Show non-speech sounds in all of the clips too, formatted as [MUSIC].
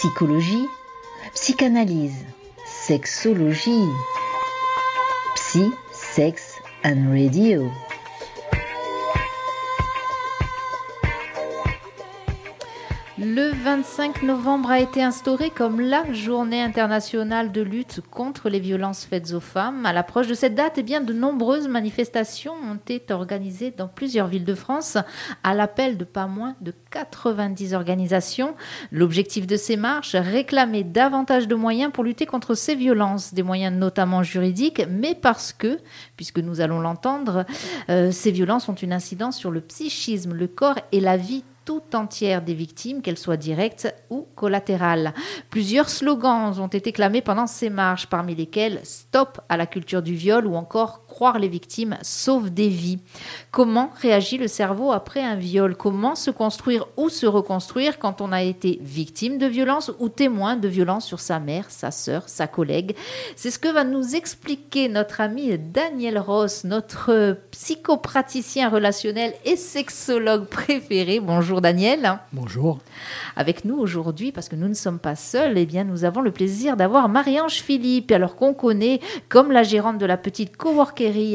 psychologie, psychanalyse, sexologie, psy, sex and radio. Le 25 novembre a été instauré comme la journée internationale de lutte contre les violences faites aux femmes. À l'approche de cette date, eh bien, de nombreuses manifestations ont été organisées dans plusieurs villes de France à l'appel de pas moins de 90 organisations. L'objectif de ces marches, réclamer davantage de moyens pour lutter contre ces violences, des moyens notamment juridiques, mais parce que, puisque nous allons l'entendre, euh, ces violences ont une incidence sur le psychisme, le corps et la vie entière des victimes, qu'elles soient directes ou collatérales. Plusieurs slogans ont été clamés pendant ces marches, parmi lesquels Stop à la culture du viol ou encore Croire les victimes sauve des vies. Comment réagit le cerveau après un viol? Comment se construire ou se reconstruire quand on a été victime de violence ou témoin de violence sur sa mère, sa sœur, sa collègue? C'est ce que va nous expliquer notre ami Daniel Ross, notre psychopraticien relationnel et sexologue préféré. Bonjour Daniel. Bonjour. Avec nous aujourd'hui, parce que nous ne sommes pas seuls, eh bien nous avons le plaisir d'avoir Marie-Ange Philippe, alors qu'on connaît comme la gérante de la petite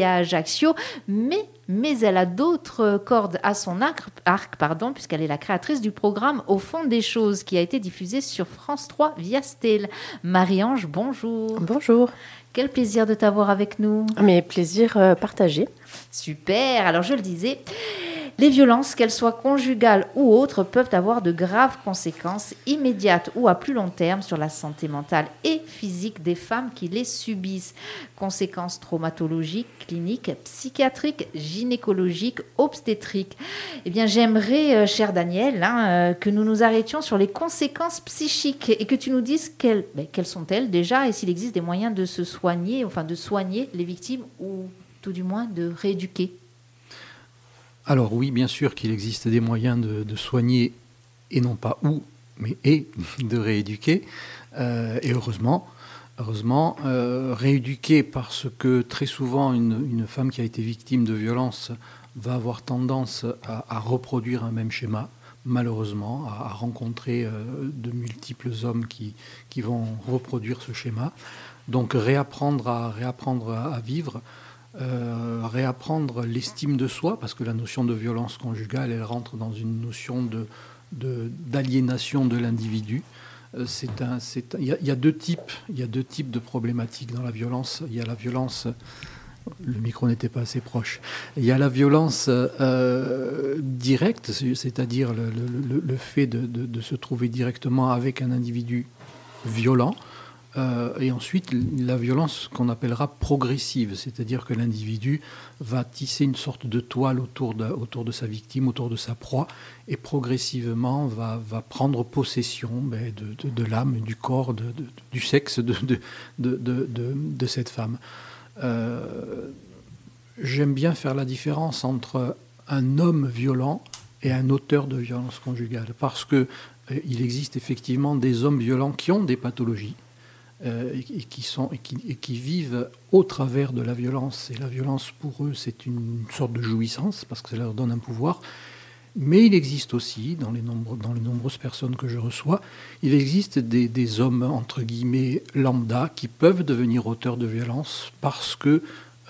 à Ajaccio, mais mais elle a d'autres cordes à son arc, arc pardon, puisqu'elle est la créatrice du programme Au fond des choses, qui a été diffusé sur France 3 via Stel. Marie-Ange, bonjour. Bonjour. Quel plaisir de t'avoir avec nous. Mais plaisir euh, partagé. Super. Alors je le disais, les violences, qu'elles soient conjugales ou autres, peuvent avoir de graves conséquences immédiates ou à plus long terme sur la santé mentale et physique des femmes qui les subissent. Conséquences traumatologiques, cliniques, psychiatriques, gynécologiques, obstétriques. Eh bien, j'aimerais, euh, cher Daniel, hein, euh, que nous nous arrêtions sur les conséquences psychiques et que tu nous dises quelles, ben, quelles sont-elles déjà et s'il existe des moyens de se soigner, enfin de soigner les victimes ou tout du moins de rééduquer. Alors oui, bien sûr qu'il existe des moyens de, soigner, et non pas où, mais et [LAUGHS] de rééduquer. Euh, et heureusement, heureusement, euh, rééduquer parce que très souvent une, femme qui a été victime de violence va avoir tendance à, reproduire un même schéma, malheureusement, à, rencontrer euh, de multiples hommes qui, qui vont reproduire ce schéma. Donc réapprendre à, réapprendre à vivre euh, réapprendre l'estime de soi, parce que la notion de violence conjugale, elle rentre dans une notion de, d'aliénation de, l'individu. Il, y a, deux types, de problématiques dans la violence. Il y a la violence, le micro n'était pas assez proche. Il y a la violence euh, directe, c'est-à-dire le, fait de, se trouver directement avec un individu violent. Euh, et ensuite, la violence qu'on appellera progressive, c'est-à-dire que l'individu va tisser une sorte de toile autour de, sa victime, autour de sa proie, et progressivement va, prendre possession ben, de, l'âme, du corps, du sexe de, cette femme. Euh, j'aime bien faire la différence entre un homme violent et un auteur de violence conjugale, parce qu'il euh, il existe effectivement des hommes violents qui ont des pathologies, euh, et, qui sont, et qui, vivent au travers de la violence. Et la violence, pour eux, c'est une sorte de jouissance, parce que ça leur donne un pouvoir. Mais il existe aussi, dans les, nombreuses personnes que je reçois, il existe des, des, hommes, entre guillemets, lambda, qui peuvent devenir auteurs de violence parce que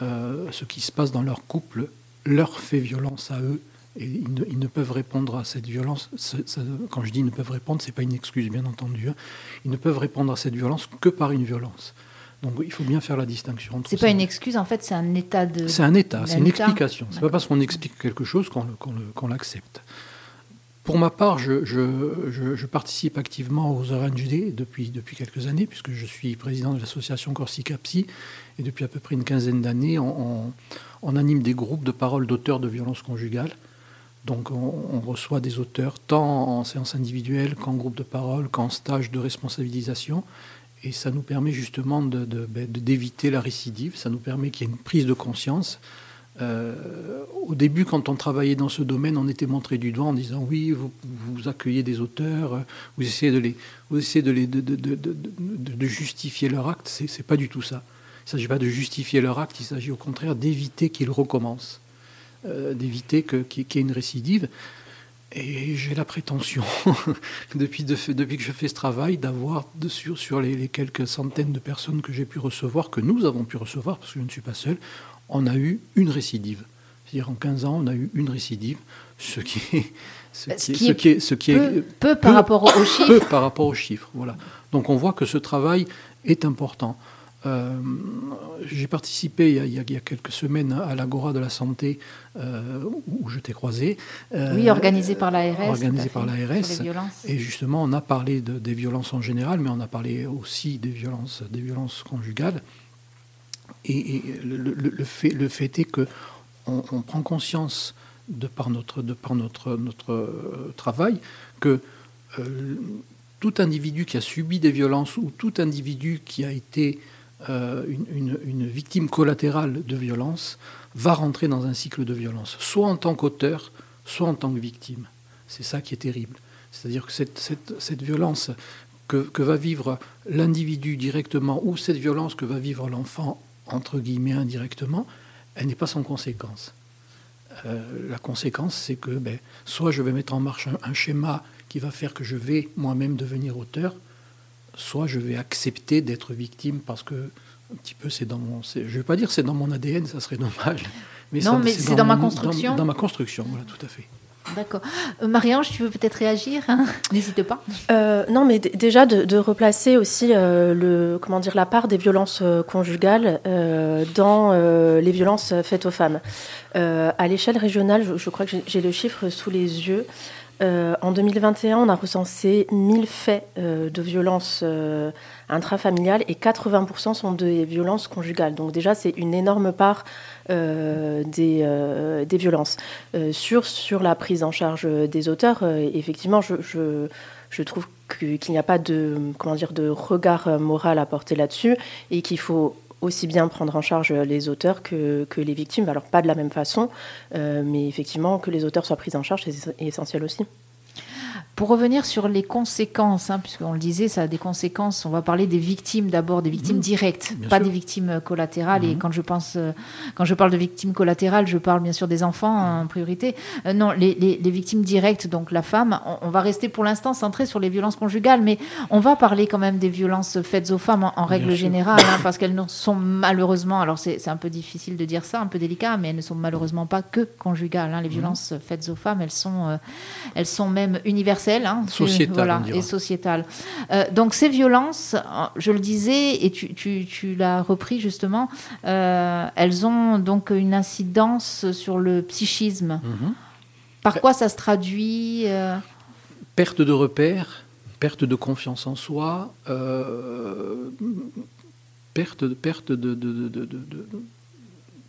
euh, ce qui se passe dans leur couple leur fait violence à eux et ils ne, peuvent répondre à cette violence. quand je dis ils ne peuvent répondre, ce n'est pas une excuse, bien entendu. Hein. Ils ne peuvent répondre à cette violence que par une violence. Donc il faut bien faire la distinction. C'est pas une excuse, en fait, c'est un état de. C'est un état, c'est une explication. C'est pas parce qu'on explique quelque chose qu'on l'accepte. Pour ma part, je, je, participe activement aux Orange depuis, depuis quelques années, puisque je suis président de l'association Corsica Psy, et depuis à peu près une quinzaine d'années, on, on, anime des groupes de paroles d'auteurs de violences conjugales. Donc on, reçoit des auteurs tant en séance individuelle qu'en groupe de parole, qu'en stage de responsabilisation. Et ça nous permet justement ben, d'éviter la récidive, ça nous permet qu'il y ait une prise de conscience. Euh, au début, quand on travaillait dans ce domaine, on était montré du doigt en disant oui, vous, accueillez des auteurs, vous essayez de, les, justifier leur acte. C'est, pas du tout ça. Il ne s'agit pas de justifier leur acte, il s'agit au contraire d'éviter qu'ils recommencent. Euh, d'éviter qu'il y ait une récidive. Et j'ai la prétention, [LAUGHS] depuis, depuis, que je fais ce travail, d'avoir sur, sur les, quelques centaines de personnes que j'ai pu recevoir, que nous avons pu recevoir, parce que je ne suis pas seul, on a eu une récidive. C'est-à-dire en 15 ans, on a eu une récidive, ce qui est, ce, qui, est, ce qui est, peu, par rapport aux chiffres. Peu par rapport aux chiffres, voilà. Donc on voit que ce travail est important. Euh, j'ai participé il y, a, quelques semaines à l'Agora de la santé euh, où je t'ai croisé. Euh, oui, organisé par l'ARS. Organisé par l'ARS. Et justement, on a parlé des violences en général, mais on a parlé aussi des violences, des violences conjugales. Et, le, fait, le fait est que on, prend conscience de par notre, de par notre, notre travail que tout individu qui a subi des violences ou tout individu qui a été euh, une, victime collatérale de violence va rentrer dans un cycle de violence, soit en tant qu'auteur, soit en tant que victime. C'est ça qui est terrible. C'est-à-dire que cette, violence que, va vivre l'individu directement ou cette violence que va vivre l'enfant, entre guillemets, indirectement, elle n'est pas sans conséquence. Euh, la conséquence, c'est que ben, soit je vais mettre en marche un, schéma qui va faire que je vais moi-même devenir auteur, soit je vais accepter d'être victime parce que un petit peu c'est dans mon je vais pas dire c'est dans mon ADN ça serait dommage mais non mais c'est dans, ma construction dans, ma construction voilà tout à fait D'accord. Euh, Marie-Ange, tu veux peut-être réagir hein? N'hésite pas. Euh, non, mais déjà de, replacer aussi euh, le, comment dire, la part des violences conjugales dans les violences faites aux femmes. à l'échelle régionale, je, je, crois que j'ai le chiffre sous les yeux. Euh, en 2021, on a recensé 1000 faits euh, de violences euh, intrafamiliales et 80% sont des violences conjugales. Donc déjà, c'est une énorme part des, des, violences. sur, sur la prise en charge des auteurs, effectivement, je, je, je trouve qu'il n'y a pas de, comment dire, de regard moral à porter là-dessus et qu'il faut aussi bien prendre en charge les auteurs que, les victimes. Alors pas de la même façon, euh, mais effectivement que les auteurs soient pris en charge, c'est essentiel aussi. Pour revenir sur les conséquences, hein, puisqu'on le disait, ça a des conséquences. On va parler des victimes d'abord, des victimes mmh. directes, pas des victimes euh, collatérales. Et mmh. quand je pense, euh, quand je parle de victimes collatérales, je parle bien sûr des enfants en priorité. Euh, non, les, les, victimes directes, donc la femme. On, va rester pour l'instant centré sur les violences conjugales, mais on va parler quand même des violences faites aux femmes en, règle générale, hein, parce qu'elles sont malheureusement, alors c'est un peu difficile de dire ça, un peu délicat, mais elles ne sont malheureusement pas que conjugales. Hein. Les mmh. violences faites aux femmes, elles sont, elles sont même universelles Hein, et sociétale. Euh, donc ces violences, euh, je le disais, et tu, l'as repris justement, euh, elles ont donc une incidence sur le psychisme. Mhm. Par quoi ça se traduit Perte de repères, perte de confiance en soi, perte, perte de, de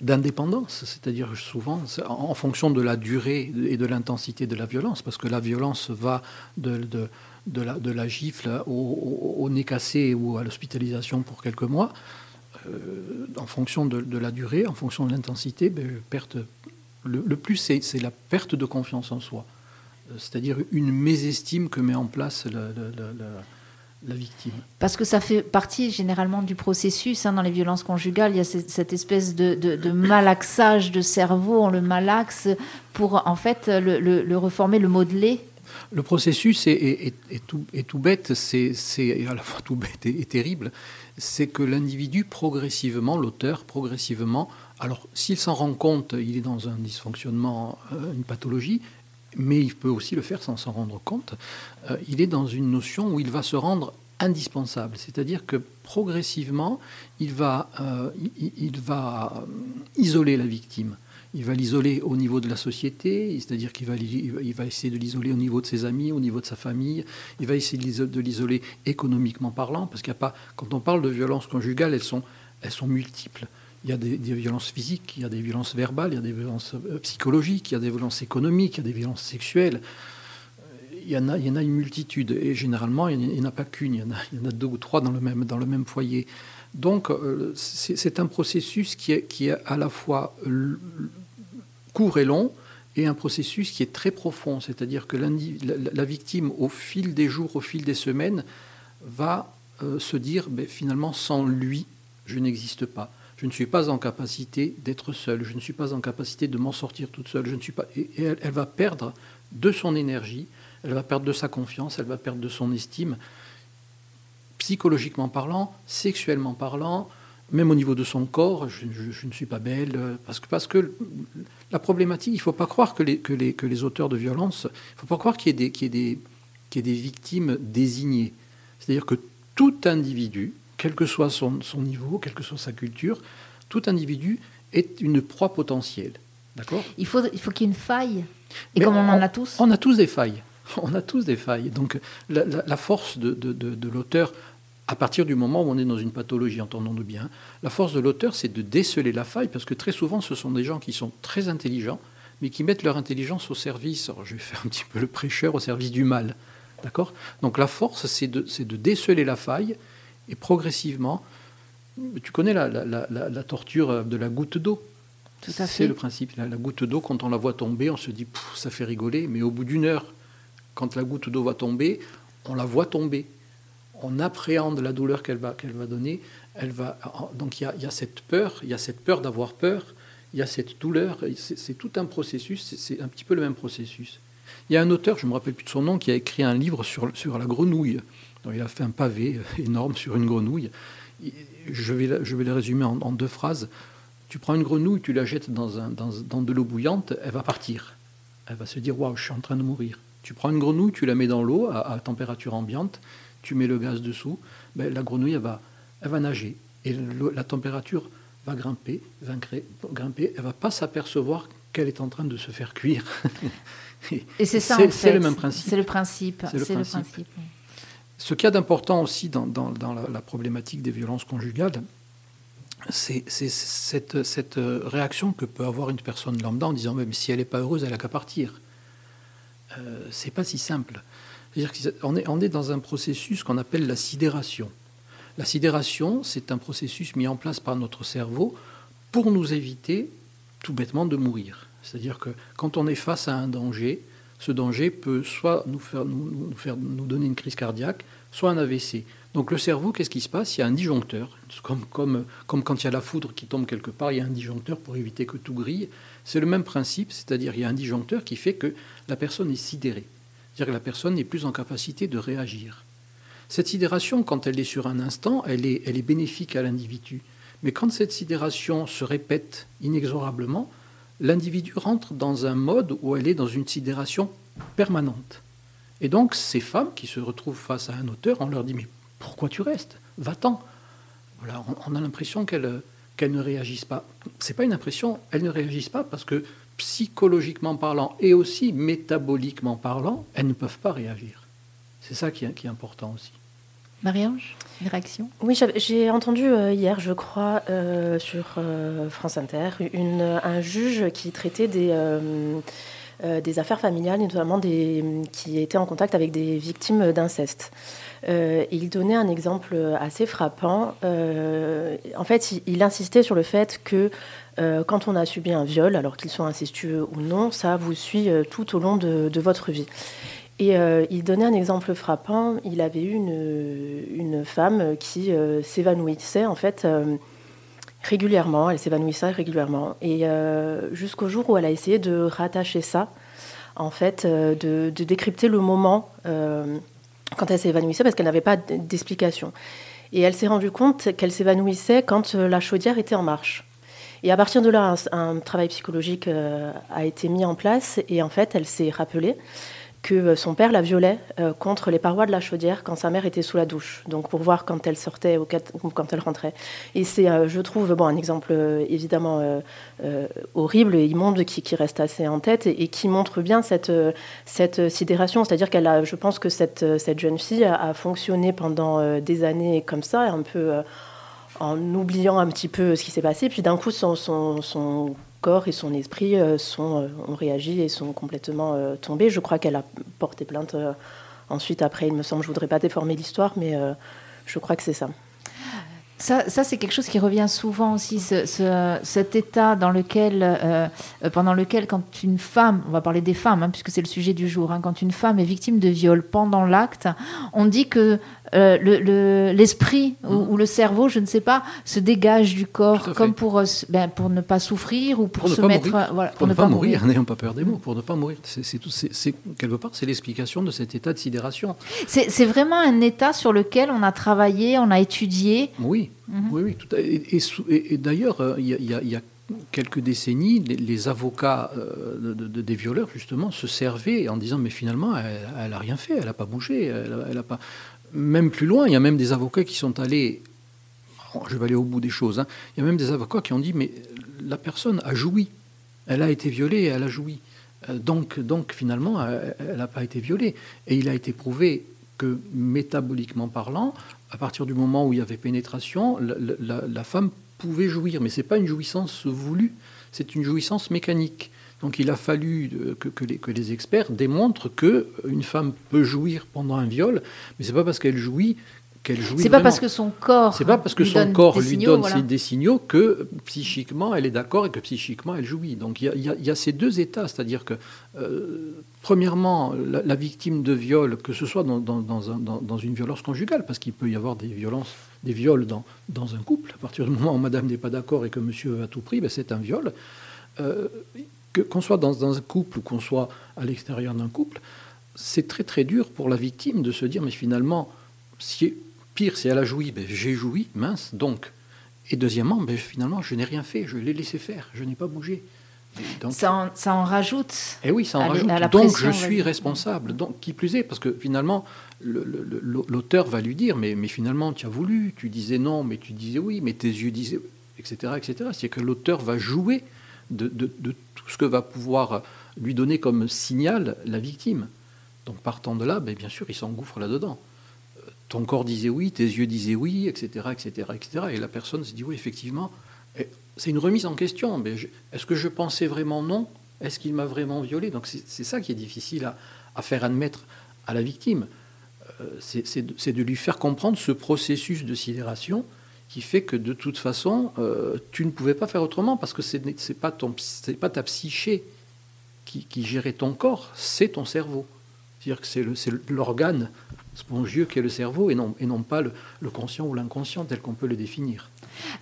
d'indépendance, c'est-à-dire souvent en fonction de la durée et de l'intensité de la violence, parce que la violence va de, de, la, gifle au, nez cassé ou à l'hospitalisation pour quelques mois, euh, en fonction de, la durée, en fonction de l'intensité, ben, perte, le, plus c'est la perte de confiance en soi, c'est-à-dire une mésestime que met en place la victime. Parce que ça fait partie généralement du processus hein, dans les violences conjugales. Il y a cette, espèce de, malaxage de cerveau, on le malaxe pour en fait le, reformer, le modeler. Le processus est, tout, tout, bête, c'est à la fois tout bête et, terrible. C'est que l'individu progressivement, l'auteur progressivement, alors s'il s'en rend compte, il est dans un dysfonctionnement, euh, une pathologie, mais il peut aussi le faire sans s'en rendre compte. Euh, il est dans une notion où il va se rendre indispensable, c'est-à-dire que progressivement, il va, euh, il, va euh, isoler la victime. Il va l'isoler au niveau de la société, c'est-à-dire qu'il va, il va essayer de l'isoler au niveau de ses amis, au niveau de sa famille. Il va essayer de l'isoler économiquement parlant, parce qu'il n'y a pas, quand on parle de violences conjugales, elles sont, elles sont multiples. Il y a des, violences physiques, il y a des violences verbales, il y a des violences euh, psychologiques, il y a des violences économiques, il y a des violences sexuelles. Il y en a, une multitude. Et généralement, il n'y en, a pas qu'une, il, y en a deux ou trois dans le même, foyer. Donc, euh, c'est un processus qui est, à la fois court et long, et un processus qui est très profond. C'est-à-dire que la, la, victime, au fil des jours, au fil des semaines, va euh, se dire, ben, finalement, sans lui, je n'existe pas je ne suis pas en capacité d'être seule, je ne suis pas en capacité de m'en sortir toute seule, je ne suis pas, et elle, va perdre de son énergie, elle va perdre de sa confiance, elle va perdre de son estime, psychologiquement parlant, sexuellement parlant, même au niveau de son corps, je, ne suis pas belle, parce que, parce que la problématique, il ne faut pas croire que les, que, les, que les auteurs de violence, il ne faut pas croire qu'il y, y, des, qu'il y ait des victimes désignées. C'est-à-dire que tout individu, quel que soit son, son, niveau, quelle que soit sa culture, tout individu est une proie potentielle. D'accord? Il faut, il faut qu'il y ait une faille. Et comme on, en a tous On a tous des failles. [LAUGHS] On a tous des failles. Donc la, la, force de, de, de, de l'auteur, à partir du moment où on est dans une pathologie, entendons-nous bien, la force de l'auteur, c'est de déceler la faille, parce que très souvent, ce sont des gens qui sont très intelligents, mais qui mettent leur intelligence au service, je vais faire un petit peu le prêcheur, au service du mal. D'accord? Donc la force, c'est de, de, déceler la faille, et progressivement, tu connais la, la, la torture de la goutte d'eau c'est le principe. La, goutte d'eau, quand on la voit tomber, on se dit, ça fait rigoler, mais au bout d'une heure, quand la goutte d'eau va tomber, on la voit tomber on appréhende la douleur qu'elle va, qu'elle va donner. Elle va, donc il y, a, cette peur, il y a cette peur d'avoir peur, il y a cette douleur. C'est, tout un processus, c'est, un petit peu le même processus. Il y a un auteur, je ne me rappelle plus de son nom, qui a écrit un livre sur, sur la grenouille. Il a fait un pavé énorme sur une grenouille. Je vais, je vais le résumer en, deux phrases. Tu prends une grenouille, tu la jettes dans, un, dans, de l'eau bouillante, elle va partir. Elle va se dire Waouh, je suis en train de mourir. Tu prends une grenouille, tu la mets dans l'eau à température ambiante, tu mets le gaz dessous, ben, la grenouille elle va, elle va nager et la température va grimper, va grimper, elle va pas s'apercevoir qu'elle est en train de se faire cuire. [LAUGHS] et c'est ça, c'est le même principe. C'est le principe. C'est le, principe. Ce qu'il y a d'important aussi dans, la, problématique des violences conjugales, c'est cette, cette, réaction que peut avoir une personne lambda en disant même si elle n'est pas heureuse, elle n'a qu'à partir. Euh, c'est pas si simple. C'est-à-dire qu'on est, on est dans un processus qu'on appelle la sidération. La sidération, c'est un processus mis en place par notre cerveau pour nous éviter tout bêtement de mourir. C'est-à-dire que quand on est face à un danger, ce danger peut soit nous, faire, nous, faire, nous donner une crise cardiaque, soit un AVC. Donc le cerveau, qu'est-ce qui se passe? Il y a un disjoncteur, comme, comme, comme quand il y a la foudre qui tombe quelque part, il y a un disjoncteur pour éviter que tout grille. C'est le même principe, c'est-à-dire il y a un disjoncteur qui fait que la personne est sidérée. C'est-à-dire que la personne n'est plus en capacité de réagir. Cette sidération, quand elle est sur un instant, elle est, elle est bénéfique à l'individu. Mais quand cette sidération se répète inexorablement, l'individu rentre dans un mode où elle est dans une sidération permanente. Et donc, ces femmes qui se retrouvent face à un auteur, on leur dit Mais pourquoi tu restes? Va-t'en. Voilà, on a l'impression qu'elles qu'elle ne réagissent pas. Ce n'est pas une impression, elles ne réagissent pas parce que psychologiquement parlant et aussi métaboliquement parlant, elles ne peuvent pas réagir. C'est ça qui est, important aussi. Marie-Ange, une réaction? Oui, j'ai entendu euh, hier, je crois, euh, sur euh, France Inter, un juge qui traitait des, affaires familiales, notamment des, qui était en contact avec des victimes d'inceste. il donnait un exemple assez frappant. en fait, il, insistait sur le fait que quand on a subi un viol, alors qu'il soit incestueux ou non, ça vous suit tout au long de, votre vie. Et euh, il donnait un exemple frappant. Il avait eu une, femme qui s'évanouissait en fait régulièrement. Elle s'évanouissait régulièrement. Et jusqu'au jour où elle a essayé de rattacher ça, en fait, de, décrypter le moment quand elle s'évanouissait parce qu'elle n'avait pas d'explication. Et elle s'est rendue compte qu'elle s'évanouissait quand la chaudière était en marche. Et à partir de là, un, travail psychologique euh, a été mis en place et en fait, elle s'est rappelée que euh, son père la violait euh, contre les parois de la chaudière quand sa mère était sous la douche, donc pour voir quand elle sortait ou quand elle rentrait. Et c'est, je trouve, bon, un exemple évidemment horrible et immonde qui, reste assez en tête et, qui montre bien cette, cette sidération. C'est-à-dire qu'elle a, je pense que cette, cette jeune fille a, fonctionné pendant des années comme ça, un peu en oubliant un petit peu ce qui s'est passé. Puis d'un coup, son, et son esprit euh, sont, euh, ont réagi et sont complètement euh, tombés. Je crois qu'elle a porté plainte ensuite, après, il me semble. Je voudrais pas déformer l'histoire, mais je crois que c'est ça. Ça, ça c'est quelque chose qui revient souvent aussi, ce, cet état dans lequel, pendant lequel, quand une femme, on va parler des femmes, hein, puisque c'est le sujet du jour, hein, quand une femme est victime de viol pendant l'acte, on dit que euh, l'esprit le, mhm. ou, le cerveau, je ne sais pas, se dégage du corps comme pour, euh, ben, pour ne pas souffrir ou pour, se mettre. Voilà, pour, ne, pas, mourir, n'ayons pas peur des mots, pour ne pas mourir. C'est tout, c'est quelque part, c'est l'explication de cet état de sidération. C'est vraiment un état sur lequel on a travaillé, on a étudié. Oui, mhm. oui, oui. Tout et, et, d'ailleurs, il y, y a quelques décennies, les, avocats euh, de, des violeurs, justement, se servaient en disant Mais finalement, elle n'a rien fait, elle n'a pas bougé. Elle, a pas... Même plus loin, il y a même des avocats qui sont allés. je vais aller au bout des choses. Hein. il y a même des avocats qui ont dit Mais la personne a joui. Elle a été violée et elle a joui. Euh, donc, donc finalement, elle n'a pas été violée. Et il a été prouvé que, métaboliquement parlant, à partir du moment où il y avait pénétration, la, la femme pouvait jouir, mais ce n'est pas une jouissance voulue, c'est une jouissance mécanique. Donc il a fallu euh, que, les, que les, experts démontrent qu'une femme peut jouir pendant un viol, mais c'est pas parce qu'elle jouit qu'elle jouit. C'est pas parce que son corps. C'est pas parce que son corps lui donne des signaux que psychiquement elle est d'accord et que psychiquement elle jouit. Donc il y, a, ces deux états, c'est-à-dire que euh, premièrement la, victime de viol, que ce soit dans, dans, dans une violence conjugale, parce qu'il peut y avoir des violences des viols dans, un couple. À partir du moment où madame n'est pas d'accord et que monsieur a tout pris, ben c'est un viol. Euh, que, qu'on soit dans, dans, un couple ou qu'on soit à l'extérieur d'un couple, c'est très très dur pour la victime de se dire mais finalement, si, pire, si elle a joui, ben, j'ai joui, mince, donc. Et deuxièmement, ben, finalement, je n'ai rien fait, je l'ai laissé faire, je n'ai pas bougé. Donc, ça, en, ça, en, rajoute. Et eh oui, ça en rajoute. donc je suis responsable. Donc qui plus est, parce que finalement, l'auteur va lui dire, mais, mais finalement, tu as voulu, tu disais non, mais tu disais oui, mais tes yeux disaient, etc., etc. C'est-à-dire que l'auteur va jouer de, de, tout ce que va pouvoir lui donner comme signal la victime. Donc partant de là, ben, bien sûr, il s'engouffre là-dedans. Euh, ton corps disait oui, tes yeux disaient oui, etc., etc., etc. Et la personne se dit oui, effectivement. C'est une remise en question. Mais est-ce que je pensais vraiment non? Est-ce qu'il m'a vraiment violé? Donc c'est ça qui est difficile à, à faire admettre à la victime. Euh, c'est de lui faire comprendre ce processus de sidération qui fait que de toute façon, euh, tu ne pouvais pas faire autrement parce que ce n'est pas, pas ta psyché qui, gérait ton corps, c'est ton cerveau. C'est-à-dire que c'est l'organe spongieux qui est le cerveau et non, et non pas le, conscient ou l'inconscient tel qu'on peut le définir.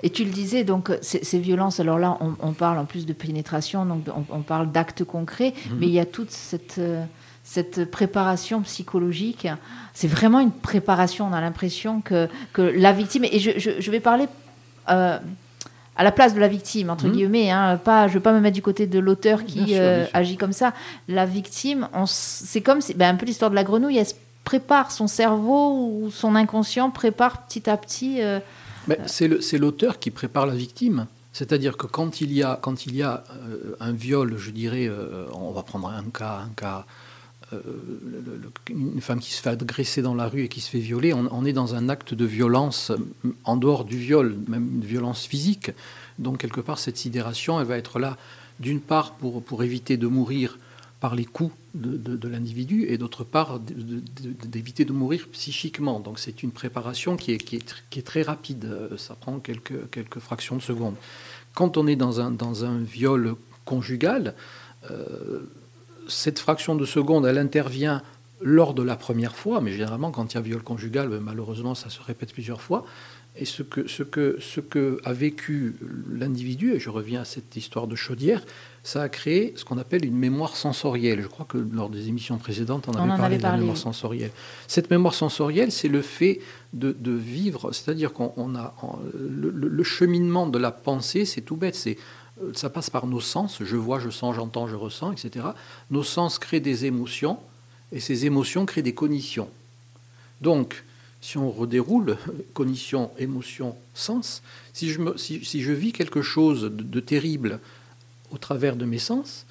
Et tu le disais, donc ces, violences, alors là, on, parle en plus de pénétration, donc on, parle d'actes concrets, mhm. mais il y a toute cette... Euh, cette préparation psychologique. C'est vraiment une préparation. On a l'impression que, que la victime, et je, je, vais parler euh, à la place de la victime, entre mmh. guillemets, hein, pas, je ne veux pas me mettre du côté de l'auteur qui euh, agit comme ça. La victime, c'est comme ben, un peu l'histoire de la grenouille, elle prépare son cerveau ou son inconscient, prépare petit à petit. Euh, c'est l'auteur qui prépare la victime. C'est-à-dire que quand il y a, quand il y a un viol, je dirais, on va prendre un cas, un cas euh, une femme qui se fait agresser dans la rue et qui se fait violer, on, est dans un acte de violence en dehors du viol, même une violence physique. Donc quelque part, cette sidération, elle va être là, d'une part, pour, pour éviter de mourir par les coups de, l'individu, et d'autre part, d'éviter de, mourir psychiquement. Donc c'est une préparation qui est, qui, est, très rapide, ça prend quelques, quelques fractions de secondes. Quand on est dans un, dans un viol conjugal, euh, cette fraction de seconde, elle intervient lors de la première fois, mais généralement, quand il y a viol conjugal, ben, malheureusement, ça se répète plusieurs fois. Et ce que, ce que, ce que a vécu l'individu, et je reviens à cette histoire de chaudière, ça a créé ce qu'on appelle une mémoire sensorielle. Je crois que lors des émissions précédentes, on, avait parlé de la mémoire sensorielle. Cette mémoire sensorielle, c'est le fait de, vivre, c'est-à-dire qu'on a le, le, cheminement de la pensée, c'est tout bête, c'est ça passe par nos sens, je vois, je sens, j'entends, je ressens, etc. Nos sens créent des émotions, et ces émotions créent des cognitions. Donc, si on redéroule, [LAUGHS] cognition, émotion, sens, si je, vis quelque chose de, terrible au travers de mes sens,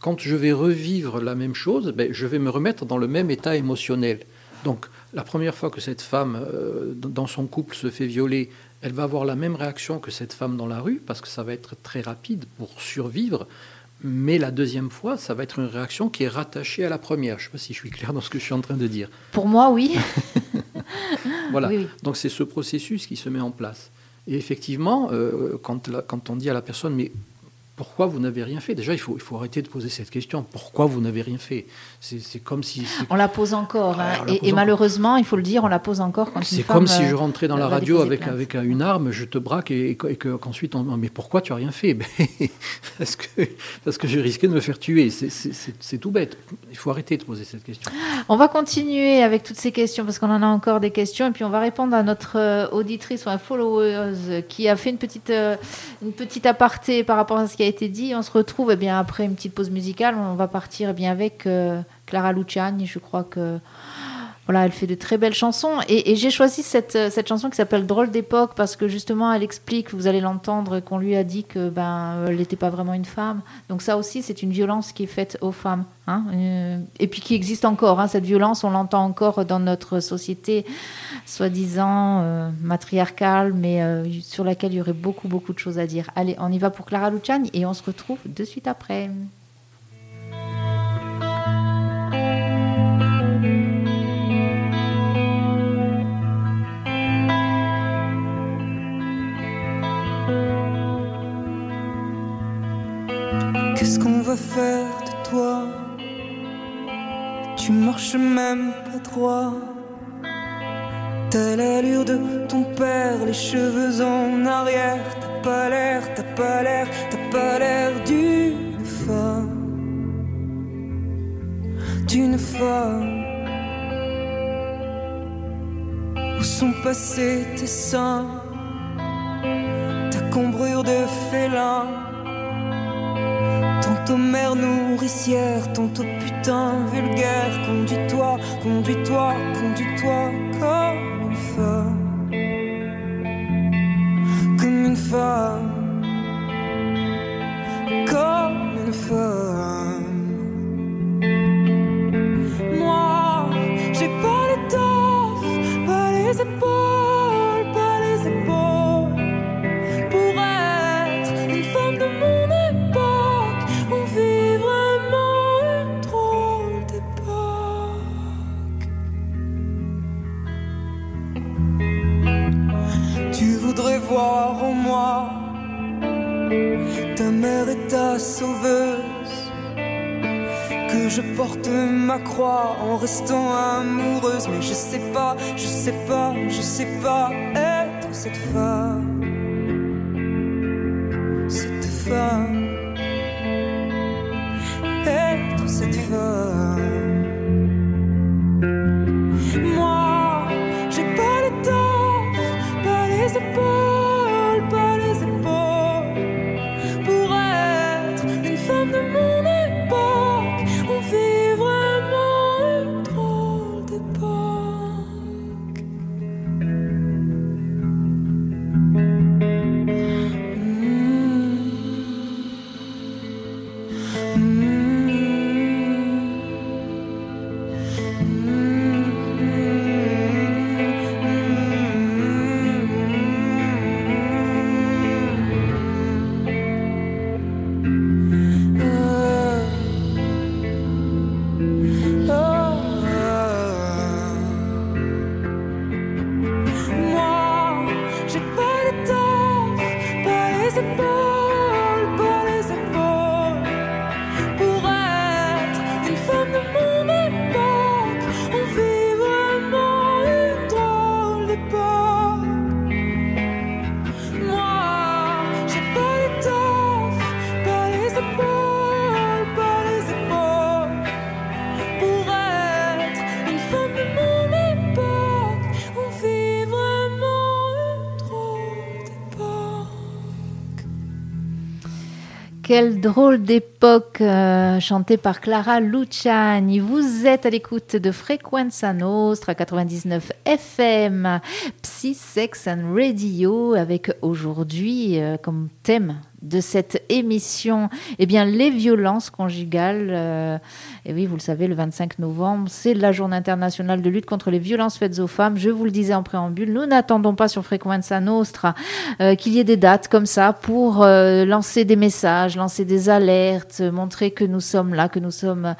quand je vais revivre la même chose, ben, je vais me remettre dans le même état émotionnel. Donc, la première fois que cette femme, euh, dans son couple, se fait violer, elle va avoir la même réaction que cette femme dans la rue, parce que ça va être très rapide pour survivre. Mais la deuxième fois, ça va être une réaction qui est rattachée à la première. Je ne sais pas si je suis clair dans ce que je suis en train de dire. Pour moi, oui. [LAUGHS] [LAUGHS] voilà. Donc c'est ce processus qui se met en place. Et effectivement, euh, quand, quand, on dit à la personne, mais pourquoi vous n'avez rien fait? Déjà, il faut, il faut arrêter de poser cette question. Pourquoi vous n'avez rien fait? C'est comme si... On la pose encore. Hein. et, malheureusement, il faut le dire, on la pose encore quand C'est comme si je rentrais dans la radio avec, avec une arme, je te braque et, qu'ensuite, on... mais pourquoi tu as rien fait? [LAUGHS] Parce, que, parce que je risquais de me faire tuer. C'est tout bête. Il faut arrêter de poser cette question. On va continuer avec toutes ces questions parce qu'on en a encore des questions et puis on va répondre à notre euh, auditrice ou un follower qui a fait une petite, euh, une petite aparté par rapport à ce qui a On se retrouve et eh bien, après une petite pause musicale. On va partir eh bien, avec euh, Clara Luciani. Je crois que voilà, elle fait de très belles chansons. Et, j'ai choisi cette, cette, chanson qui s'appelle Drôle d'époque parce que justement, elle explique, vous allez l'entendre, qu'on lui a dit que ben, elle n'était pas vraiment une femme. Donc ça aussi, c'est une violence qui est faite aux femmes. Hein. Euh, et puis qui existe encore. Hein. Cette violence, on l'entend encore dans notre société, soi-disant euh, matriarcale, mais euh, sur laquelle il y aurait beaucoup, beaucoup de choses à dire. Allez, on y va pour Clara Luciani et on se retrouve de suite après. Qu'est-ce qu'on va faire de toi? Tu marches même pas droit. T'as l'allure de ton père, les cheveux en arrière. T'as pas l'air, t'as pas l'air, t'as pas l'air d'une femme. D'une femme. Où sont passés tes seins? Ta combrure de félin Tantôt mère nourricière, tantôt putain vulgaire. Conduis-toi, conduis-toi, conduis-toi comme une femme. Comme une femme. Comme une femme. En moi ta mère est ta sauveuse. Que je porte ma croix en restant amoureuse. Mais je sais pas, je sais pas, je sais pas être cette femme. Cette femme. Quelle drôle d'époque euh, chantée par Clara Luciani. Vous êtes à l'écoute de Frequenza Nostra 99 FM, Psy, Sex and Radio, avec aujourd'hui euh, comme thème de cette émission, eh bien, les violences conjugales. Euh, et oui, vous le savez, le 25 novembre, c'est la journée internationale de lutte contre les violences faites aux femmes. Je vous le disais en préambule, nous n'attendons pas sur Frequenza Nostra euh, qu'il y ait des dates comme ça pour euh, lancer des messages, lancer des alertes, montrer que nous sommes là, que nous sommes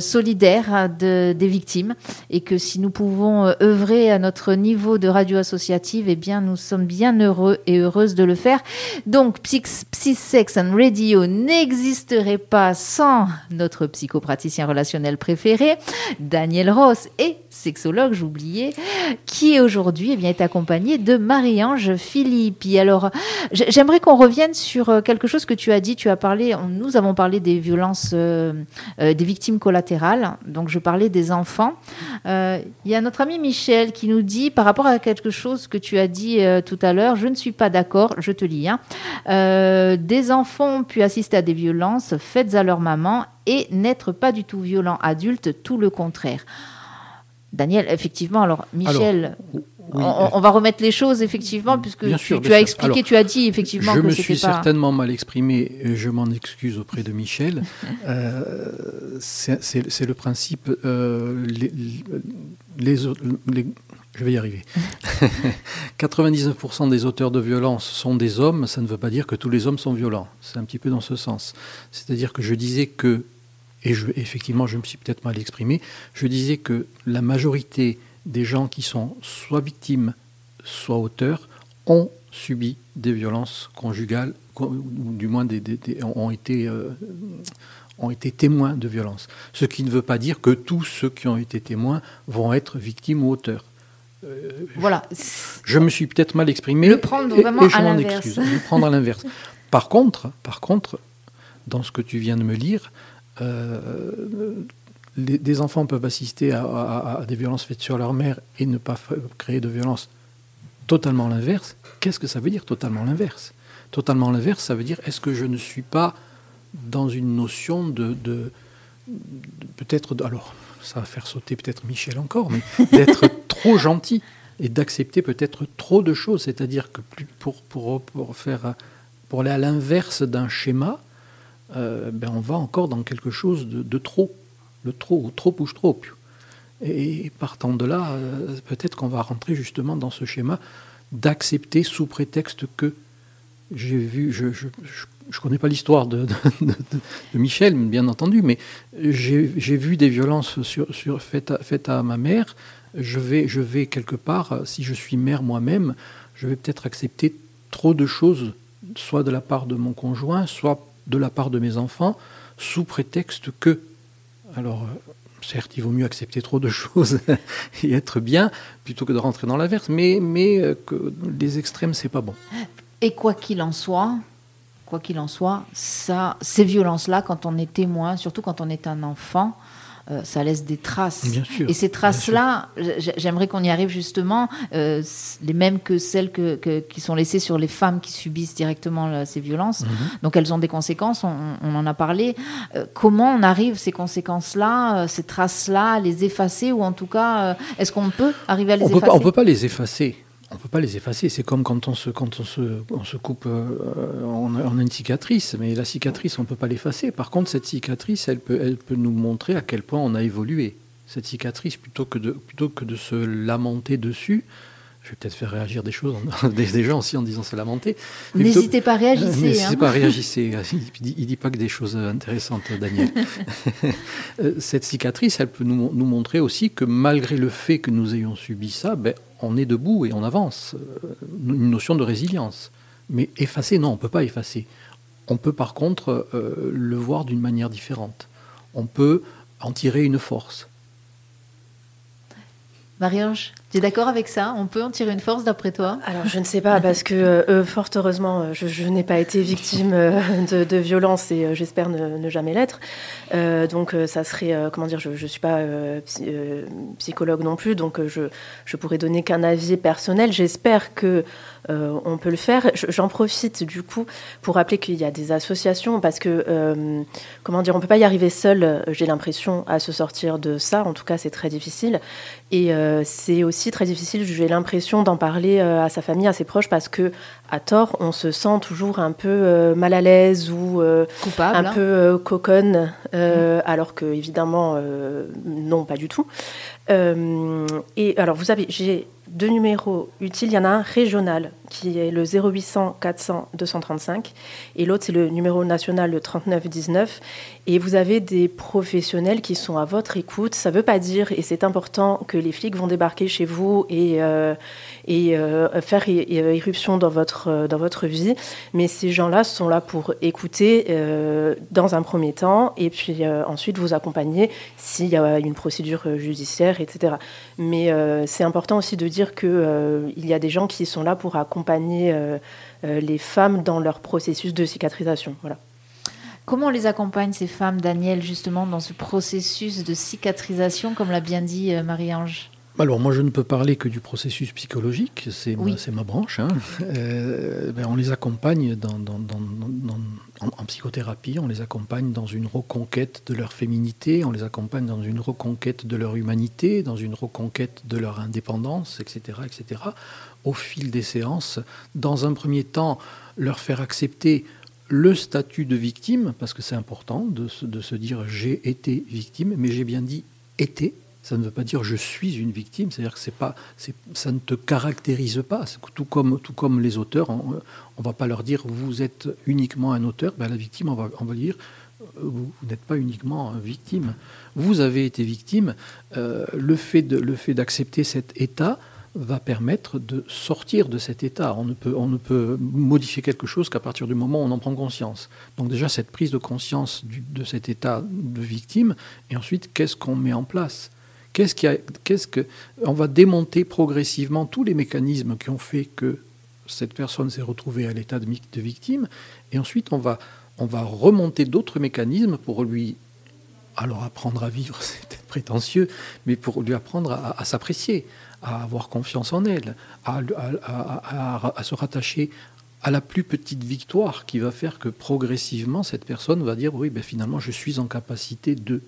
solidaires de, des victimes et que si nous pouvons œuvrer à notre niveau de radio associative, eh bien, nous sommes bien heureux et heureuses de le faire. Donc, Donc, Psy-Sex and Radio n'existerait pas sans notre psychopraticien relationnel préféré, Daniel Ross, et sexologue, j'oubliais, qui aujourd'hui eh est accompagné de Marie-Ange Philippi. Alors, j'aimerais qu'on revienne sur euh, quelque chose que tu as dit. Tu as parlé, nous avons parlé des violences, euh, euh, des victimes collatérales. Donc, je parlais des enfants. Il y a notre ami Michel qui nous dit, par rapport à quelque chose que tu as dit tout à l'heure, je ne suis pas d'accord, je te lis. Hein, des enfants ont pu assister à des violences faites à leur maman et n'être pas du tout violents adultes, tout le contraire. Daniel, effectivement, alors Michel, on, va remettre les choses effectivement, puisque tu, as expliqué, tu as dit effectivement je que me suis certainement mal exprimé, je m'en excuse auprès de Michel. [LAUGHS] euh, c'est le principe, euh, les, les, je vais y arriver. [LAUGHS] 99% des auteurs de violence sont des hommes, ça ne veut pas dire que tous les hommes sont violents. C'est un petit peu dans ce sens. C'est-à-dire que je disais que et effectivement je me suis peut-être mal exprimé, je disais que la majorité des gens qui sont soit victimes, soit auteurs, ont subi des violences conjugales, ou du moins des, ont, été, euh, ont été témoins de violences. Ce qui ne veut pas dire que tous ceux qui ont été témoins vont être victimes ou auteurs. Euh, voilà. Je me suis peut-être mal exprimé. Le prendre vraiment et, je m'en excuse. Le prendre à l'inverse. Par contre, par contre, dans ce que tu viens de me lire, euh, des enfants peuvent assister à, des violences faites sur leur mère et ne pas créer de violence totalement l'inverse. Qu'est-ce que ça veut dire totalement l'inverse? Totalement l'inverse, ça veut dire est-ce que je ne suis pas dans une notion de, de, peut-être, alors ça va faire sauter peut-être Michel encore, mais [LAUGHS] d'être trop gentil et d'accepter peut-être trop de choses, c'est-à-dire que pour, pour, pour, faire, pour aller à l'inverse d'un schéma, euh, ben on va encore dans quelque chose de, trop. Le trop, trop bouge trop. Et partant de là, euh, peut-être qu'on va rentrer justement dans ce schéma d'accepter sous prétexte que j'ai vu, je ne connais pas l'histoire de, Michel, bien entendu, mais j'ai vu des violences faites, à, ma mère. Je vais, je quelque part, si je suis mère moi-même, je vais peut-être accepter trop de choses, soit de la part de mon conjoint, soit de la part de mes enfants sous prétexte que, alors certes, il vaut mieux accepter trop de [LAUGHS] choses et être bien plutôt que de rentrer dans l'inverse, mais, mais euh, que les extrêmes, c'est pas bon. Et quoi qu'il en soit, quoi qu'il en soit, ça, ces violences-là, quand on est témoin, surtout quand on est un enfant, euh, ça laisse des traces. et ces traces-là, j'aimerais qu'on y arrive justement, euh, les mêmes que celles que, qui sont laissées sur les femmes qui subissent directement ces violences. Mhm. Donc elles ont des conséquences, on, en a parlé. Euh, comment on arrive ces conséquences-là, ces traces-là, à les effacer ou en tout cas, est-ce qu'on peut arriver à les effacer? On ne peut pas les effacer on ne peut pas les effacer. C'est comme quand on se, quand on se, on se coupe, euh, on, a, une cicatrice, mais la cicatrice, on ne peut pas l'effacer. Par contre, cette cicatrice, elle peut, elle peut nous montrer à quel point on a évolué. Cette cicatrice, plutôt que de, plutôt que de se lamenter dessus, je vais peut-être faire réagir des choses, [LAUGHS] des, gens aussi en disant se lamenter. N'hésitez pas à réagir. N'hésitez hein. pas à [LAUGHS] réagir. Il ne dit pas que des choses intéressantes, Daniel. [LAUGHS] Euh, cette cicatrice, elle peut nous, nous, montrer aussi que malgré le fait que nous ayons subi ça, ben, on est debout et on avance. Euh, une notion de résilience. Mais effacer, non, on ne peut pas effacer. On peut par contre euh, le voir d'une manière différente. On peut en tirer une force. Marie-Ange, d'accord avec ça? On peut en tirer une force d'après toi? Alors je ne sais pas parce que euh, fort heureusement je, n'ai pas été victime euh, [LAUGHS] de, violence et euh, j'espère ne, jamais l'être. donc ça serait comment dire Je ne suis pas psychologue non plus donc je je pourrais donner qu'un avis personnel. J'espère que euh, on peut le faire. J'en profite du coup pour rappeler qu'il y a des associations parce que, euh, comment dire, on peut pas y arriver seul, j'ai l'impression, à se sortir de ça. En tout cas, c'est très difficile. Et euh, c'est aussi très difficile, j'ai l'impression, d'en parler à sa famille, à ses proches, parce que, à tort, on se sent toujours un peu mal à l'aise ou Coupable, un hein. peu coconne, mm. alors que, évidemment, non, pas du tout. et alors, vous avez, j'ai deux numéros utiles. Il y en a un régional qui est le 0800 400 235 et l'autre c'est le numéro national le 3919 et vous avez des professionnels qui sont à votre écoute. Ça ne veut pas dire, et c'est important, que les flics vont débarquer chez vous et, euh, et euh, faire euh, irruption dans votre, dans votre vie, mais ces gens-là sont là pour écouter dans un premier temps et puis ensuite vous accompagner s'il y a une procédure judiciaire, etc. Mais c'est important aussi de dire qu'il il y a des gens qui sont là pour accompagner les femmes dans leur processus de cicatrisation. Voilà. Comment on les accompagne, ces femmes, Daniel, justement, dans ce processus de cicatrisation, comme l'a bien dit euh, Marie-Ange? Alors moi je ne peux parler que du processus psychologique, c'est ma, branche. Hein. [LAUGHS] Euh, ben, on les accompagne en, psychothérapie, on les accompagne dans une reconquête de leur féminité, on les accompagne dans une reconquête de leur humanité, dans une reconquête de leur indépendance, etc. etc. Au fil des séances, dans un premier temps, leur faire accepter le statut de victime, parce que c'est important de se, dire j'ai été victime, mais j'ai bien dit été. Ça ne veut pas dire je suis une victime, c'est-à-dire que pas, ça ne te caractérise pas. Tout comme, tout comme les auteurs, on ne va pas leur dire vous êtes uniquement un auteur. Ben, la victime, on va, on va dire vous, n'êtes pas uniquement victime. Vous avez été victime. Euh, le fait d'accepter cet état, va permettre de sortir de cet état. On ne peut, on ne peut modifier quelque chose qu'à partir du moment où on en prend conscience. Donc déjà cette prise de conscience de cet état de victime, et ensuite qu'est-ce qu'on met en place? Qu'est-ce qui a, qu'est-ce que, on va démonter progressivement tous les mécanismes qui ont fait que cette personne s'est retrouvée à l'état de, victime, et ensuite on va, on va remonter d'autres mécanismes pour lui alors apprendre à vivre, [LAUGHS] c'est prétentieux, mais pour lui apprendre à s'apprécier, à avoir confiance en elle, à, se rattacher à la plus petite victoire qui va faire que progressivement cette personne va dire oui, ben finalement je suis en capacité de.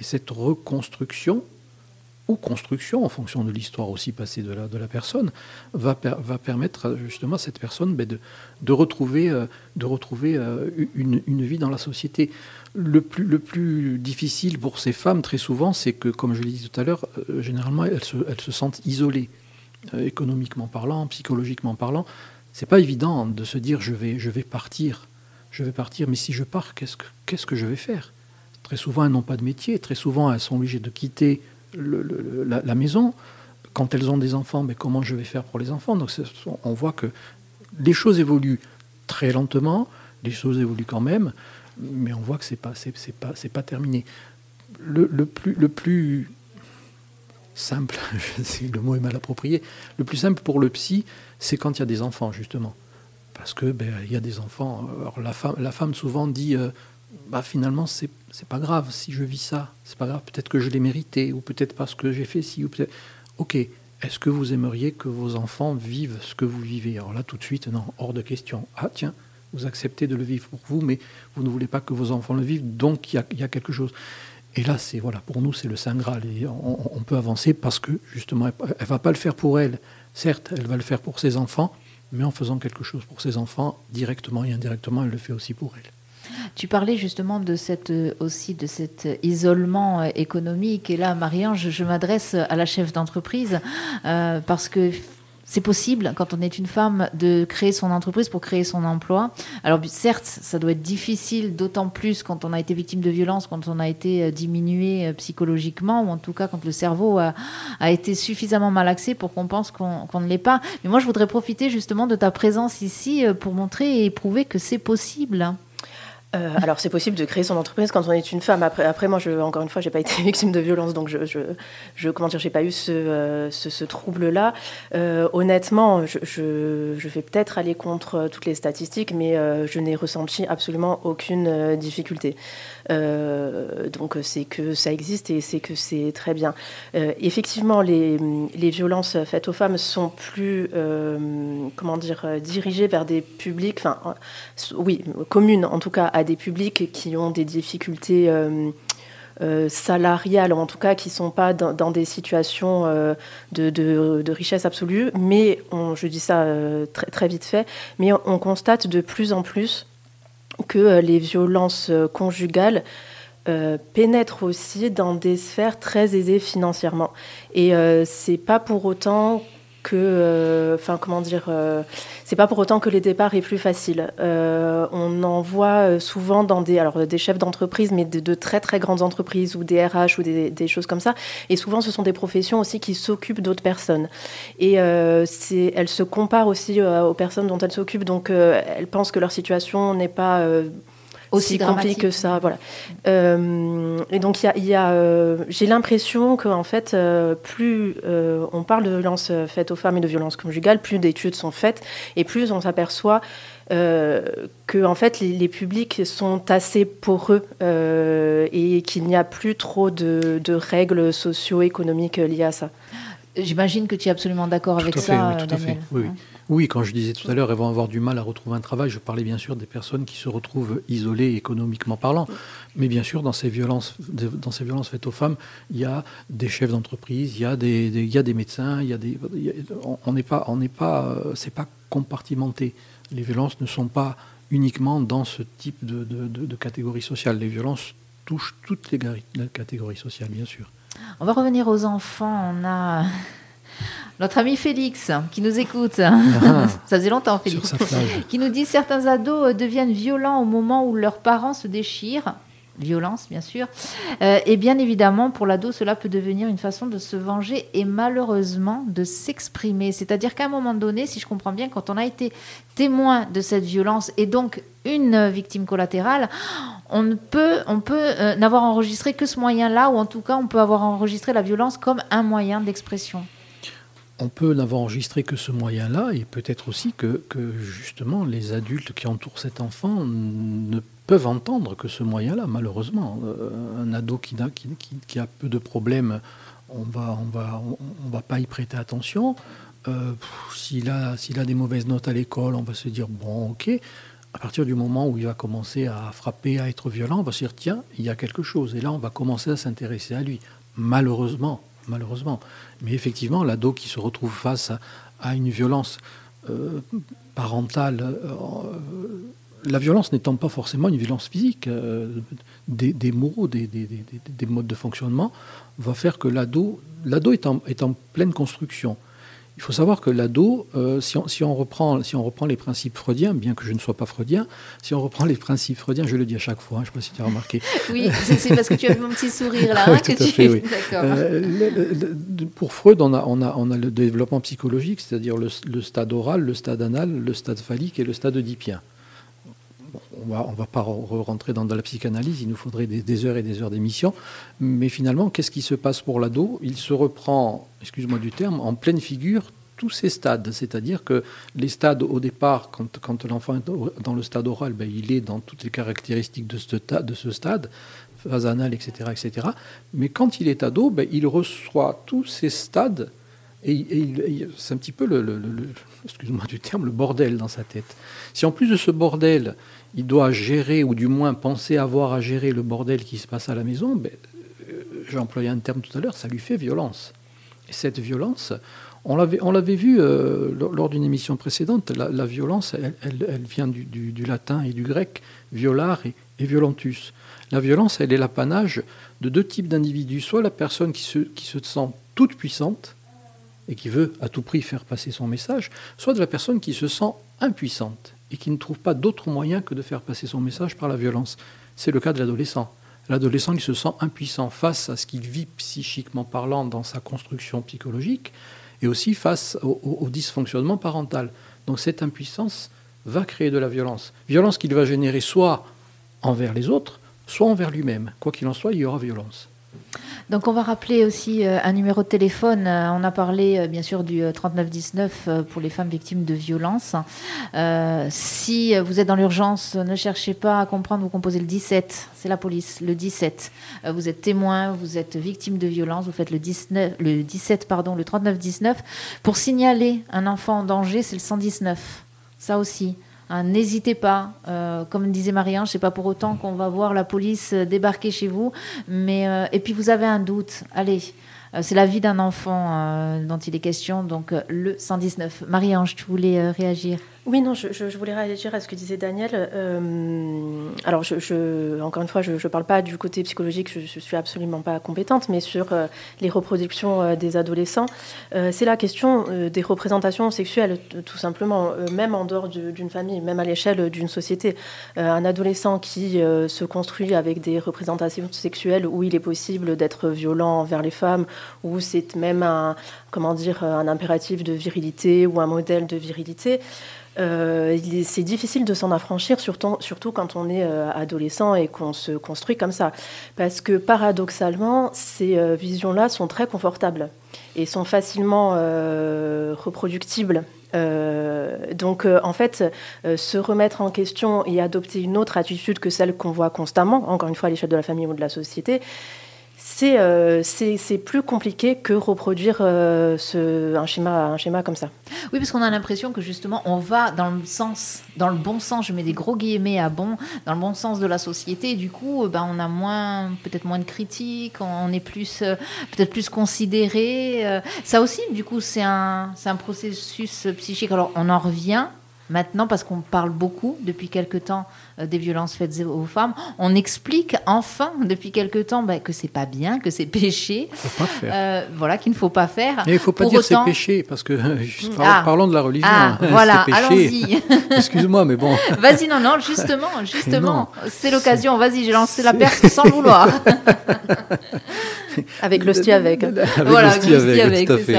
Et cette reconstruction, ou construction en fonction de l'histoire aussi passée de la, de la personne, va, va permettre justement à cette personne ben, de, de, retrouver, euh, de retrouver euh, une, une, vie dans la société. Le plus, le plus difficile pour ces femmes, très souvent, c'est que, comme je l'ai dit tout à l'heure, euh, généralement, elles se, sentent isolées, économiquement parlant, psychologiquement parlant. C'est pas évident de se dire je vais, je vais partir, je vais partir, mais si je pars, qu'est-ce que, qu'est-ce que je vais faire? Très souvent, elles n'ont pas de métier, très souvent, elles sont obligées de quitter la, maison. Quand elles ont des enfants, mais comment je vais faire pour les enfants? Donc on voit que les choses évoluent très lentement, les choses évoluent quand même, mais on voit que c'est pas pas pas terminé. Le, plus le plus simple, [LAUGHS] le mot est mal approprié, le plus simple pour le psy, c'est quand il y a des enfants justement, parce que ben, y a des enfants. Alors, la femme la femme souvent dit euh, bah, finalement, c'est, c'est pas grave si je vis ça. C'est pas grave, peut-être que je l'ai mérité, ou peut-être parce que j'ai fait ci, ou peut-être. Ok, est-ce que vous aimeriez que vos enfants vivent ce que vous vivez? Alors là, tout de suite, non, hors de question. Ah, tiens, vous acceptez de le vivre pour vous, mais vous ne voulez pas que vos enfants le vivent, donc il y a, quelque chose. Et là, c'est voilà, pour nous, c'est le Saint Graal. Et on, peut avancer parce que, justement, elle ne va pas le faire pour elle. Certes, elle va le faire pour ses enfants, mais en faisant quelque chose pour ses enfants, directement et indirectement, elle le fait aussi pour elle. Tu parlais justement de cette, euh, aussi de cet isolement euh, économique. Et là, Marianne, je, m'adresse à la chef d'entreprise euh, parce que c'est possible, quand on est une femme, de créer son entreprise pour créer son emploi. Alors certes, ça doit être difficile, d'autant plus quand on a été victime de violence, quand on a été diminué psychologiquement, ou en tout cas quand le cerveau a, été suffisamment malaxé pour qu'on pense qu'on ne l'est pas. Mais moi, je voudrais profiter justement de ta présence ici pour montrer et prouver que c'est possible. Euh, alors c'est possible de créer son entreprise quand on est une femme. Après, après moi, je, encore une fois, j'ai pas été [LAUGHS] victime de violence, donc je, je, je comment dire, j'ai pas eu ce, euh, ce, ce trouble-là. Euh, honnêtement, je, je, vais peut-être aller contre toutes les statistiques, mais je n'ai ressenti absolument aucune difficulté. Donc c'est que ça existe et c'est que c'est très bien. effectivement, les, violences faites aux femmes sont plus, comment dire, dirigées vers des publics, enfin, oui, communes en tout cas. À des publics qui ont des difficultés euh, euh, salariales, en tout cas qui ne sont pas dans, des situations euh, de, richesse absolue. Mais je dis ça très vite fait, mais on, constate de plus en plus que les violences conjugales pénètrent aussi dans des sphères très aisées financièrement. Et c'est pas pour autant que, enfin, comment dire, c'est pas pour autant que les départs est plus facile. on en voit souvent dans des, alors des chefs d'entreprise, mais de, très très grandes entreprises ou des RH ou des, choses comme ça. Et souvent, ce sont des professions aussi qui s'occupent d'autres personnes. Et c'est, elles se comparent aussi aux personnes dont elles s'occupent, donc elles pensent que leur situation n'est pas aussi compliqué que ça. Voilà. Euh, et donc, il y a, euh, j'ai l'impression qu'en fait, euh, plus on parle de violences faites aux femmes et de violences conjugales, plus d'études sont faites et plus on s'aperçoit que en fait, les, publics sont assez poreux et qu'il n'y a plus trop de, règles socio-économiques liées à ça. J'imagine que tu es absolument d'accord avec ça, oui, tout À fait. Oui, oui. Oui, quand je disais tout à l'heure, elles vont avoir du mal à retrouver un travail, je parlais bien sûr des personnes qui se retrouvent isolées économiquement parlant. Mais bien sûr, dans ces violences, dans ces violences faites aux femmes, il y a des chefs d'entreprise, il y a des, il y a des médecins, il y a des, on n'est pas, on n'est pas, euh, c'est pas compartimenté. Les violences ne sont pas uniquement dans ce type de, de, de catégorie sociale. Les violences touchent toutes les catégories sociales, bien sûr. On va revenir aux enfants. On a [LAUGHS] notre ami Félix, qui nous écoute, ah. [LAUGHS] ça faisait longtemps Félix, qui nous dit certains ados euh, deviennent violents au moment où leurs parents se déchirent. Violence, bien sûr. Euh, et bien évidemment, pour l'ado, cela peut devenir une façon de se venger et malheureusement de s'exprimer. C'est-à-dire qu'à un moment donné, si je comprends bien, quand on a été témoin de cette violence et donc une victime collatérale, on ne peut, on peut euh, n'avoir enregistré que ce moyen-là, ou en tout cas, on peut avoir enregistré la violence comme un moyen d'expression on peut n'avoir enregistré que ce moyen-là, et peut-être aussi que, justement les adultes qui entourent cet enfant ne peuvent entendre que ce moyen-là, malheureusement. Euh, un ado qui, qui, a peu de problèmes, on va, on va, on, va pas y prêter attention. Euh, s'il a, s'il a des mauvaises notes à l'école, on va se dire bon, ok. À partir du moment où il va commencer à frapper, à être violent, on va se dire tiens, il y a quelque chose. Et là, on va commencer à s'intéresser à lui. Malheureusement, malheureusement. Mais effectivement, l'ado qui se retrouve face à, une violence euh, parentale, la violence n'étant pas forcément une violence physique, euh, des, mots, des, modes de fonctionnement, va faire que l'ado, l'ado est en pleine construction. Il faut savoir que l'ado, euh, si, on, reprend, si on reprend les principes freudiens, bien que je ne sois pas freudien, si on reprend les principes freudiens, je le dis à chaque fois, hein, je ne sais pas si tu as remarqué. [LAUGHS] oui, c'est parce que tu as vu mon petit sourire là. [LAUGHS] tout à fait, oui. [LAUGHS] Euh, pour Freud, on a, on, a, on a le développement psychologique, c'est-à-dire le, stade oral, le stade anal, le stade phallique et le stade oedipien on va, ne va pas rentrer dans, la psychanalyse, il nous faudrait des, heures et des heures d'émission. Mais finalement, qu'est-ce qui se passe pour l'ado? Il se reprend, excuse-moi du terme, en pleine figure tous ces stades. C'est-à-dire que les stades, au départ, quand, l'enfant est dans le stade oral, ben, il est dans toutes les caractéristiques de ce, de stade, phase anale, etc., etc. Mais quand il est ado, ben, il reçoit tous ces stades et, c'est un petit peu le, du terme, le bordel dans sa tête. Si en plus de ce bordel, il doit gérer, ou du moins penser avoir à gérer le bordel qui se passe à la maison, ben, euh, j'ai employé un terme tout à l'heure, ça lui fait violence. Et cette violence, on l'avait, vu euh, lors d'une émission précédente, la, violence, elle, vient du, latin et du grec, violar et, violentus. La violence, elle est l'apanage de deux types d'individus, soit la personne qui se, qui se sent toute puissante et qui veut à tout prix faire passer son message, soit de la personne qui se sent impuissante et qui ne trouve pas d'autre moyen que de faire passer son message par la violence. C'est le cas de l'adolescent. L'adolescent, il se sent impuissant face à ce qu'il vit psychiquement parlant dans sa construction psychologique et aussi face au, dysfonctionnement parental. Donc cette impuissance va créer de la violence. Violence qu'il va générer soit envers les autres, soit envers lui-même. Quoi qu'il en soit, il y aura violence. Donc on va rappeler aussi euh, un numéro de téléphone. Euh, on a parlé euh, bien sûr du 3919 pour les femmes victimes de violences. si vous êtes dans l'urgence, ne cherchez pas à comprendre, vous composez le 17, c'est la police, le 17. vous êtes témoin, vous êtes victime de violence, vous faites le, 19, le 17, pardon, le 3919. Pour signaler un enfant en danger, c'est le 119. Ça aussi. Hein, n'hésitez pas. Euh, comme disait Marie-Ange, c'est pas pour autant qu'on va voir la police euh, débarquer chez vous. Mais euh, et puis vous avez un doute. Allez, c'est la vie d'un enfant dont il est question. Donc le 119. Marie-Ange, tu voulais réagir? Oui, non, je, voulais réagir à ce que disait Daniel. Euh, alors, je, encore une fois, je ne parle pas du côté psychologique, je ne suis absolument pas compétente, mais sur euh, les reproductions euh, des adolescents, c'est la question des représentations sexuelles, tout simplement, même en dehors d'une famille, même à l'échelle d'une société. un adolescent qui se construit avec des représentations sexuelles où il est possible d'être violent envers les femmes, où c'est même un, comment dire, un impératif de virilité ou un modèle de virilité. Euh, c'est difficile de s'en affranchir, surtout, quand on est euh, adolescent et qu'on se construit comme ça. Parce que paradoxalement, ces euh, visions-là sont très confortables et sont facilement reproductibles. donc, en fait, se remettre en question et adopter une autre attitude que celle qu'on voit constamment, encore une fois à l'échelle de la famille ou de la société, euh, c'est plus compliqué que reproduire euh, ce, un, schéma, un schéma comme ça. Oui, parce qu'on a l'impression que justement, on va dans le sens, dans le bon sens, je mets des gros guillemets à bon, dans le bon sens de la société. Et du coup, euh, ben, on a moins, peut-être moins de critiques, on est plus, peut-être plus considéré. Ça aussi, du coup, c'est un, un processus psychique. Alors, on en revient maintenant parce qu'on parle beaucoup depuis quelque temps euh, des violences faites aux femmes. On explique enfin depuis quelque temps bah, que c'est pas bien, que c'est péché. Euh, voilà, qu'il ne faut pas faire. il ne faut pas dire c'est péché parce que ah. parlons de la religion. Ah, voilà, allons-y. [LAUGHS] [LAUGHS] Excuse-moi, mais bon. Vas-y, non, non, justement, [LAUGHS] justement, c'est l'occasion. Vas-y, j'ai lancé la perche sans vouloir. avec l'hostie avec. avec voilà, avec, tout à fait.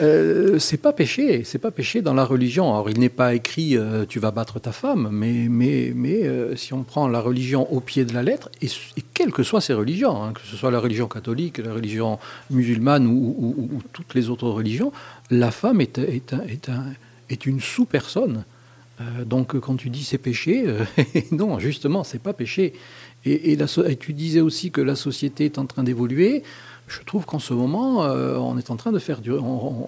Euh, c'est pas péché, c'est pas péché dans la religion. Alors, il n'est pas écrit tu vas battre ta femme, mais mais mais euh, si on prend la religion au pied de la lettre, et, quelles que soient ces religions, hein, que ce soit la religion catholique, la religion musulmane ou, toutes les autres religions, la femme est, une sous-personne. Euh, donc quand tu dis c'est péché, euh, [LAUGHS] non, justement, c'est pas péché. Et, tu disais aussi que la société est en train d'évoluer je trouve qu'en ce moment, euh, on est en train de faire du. On,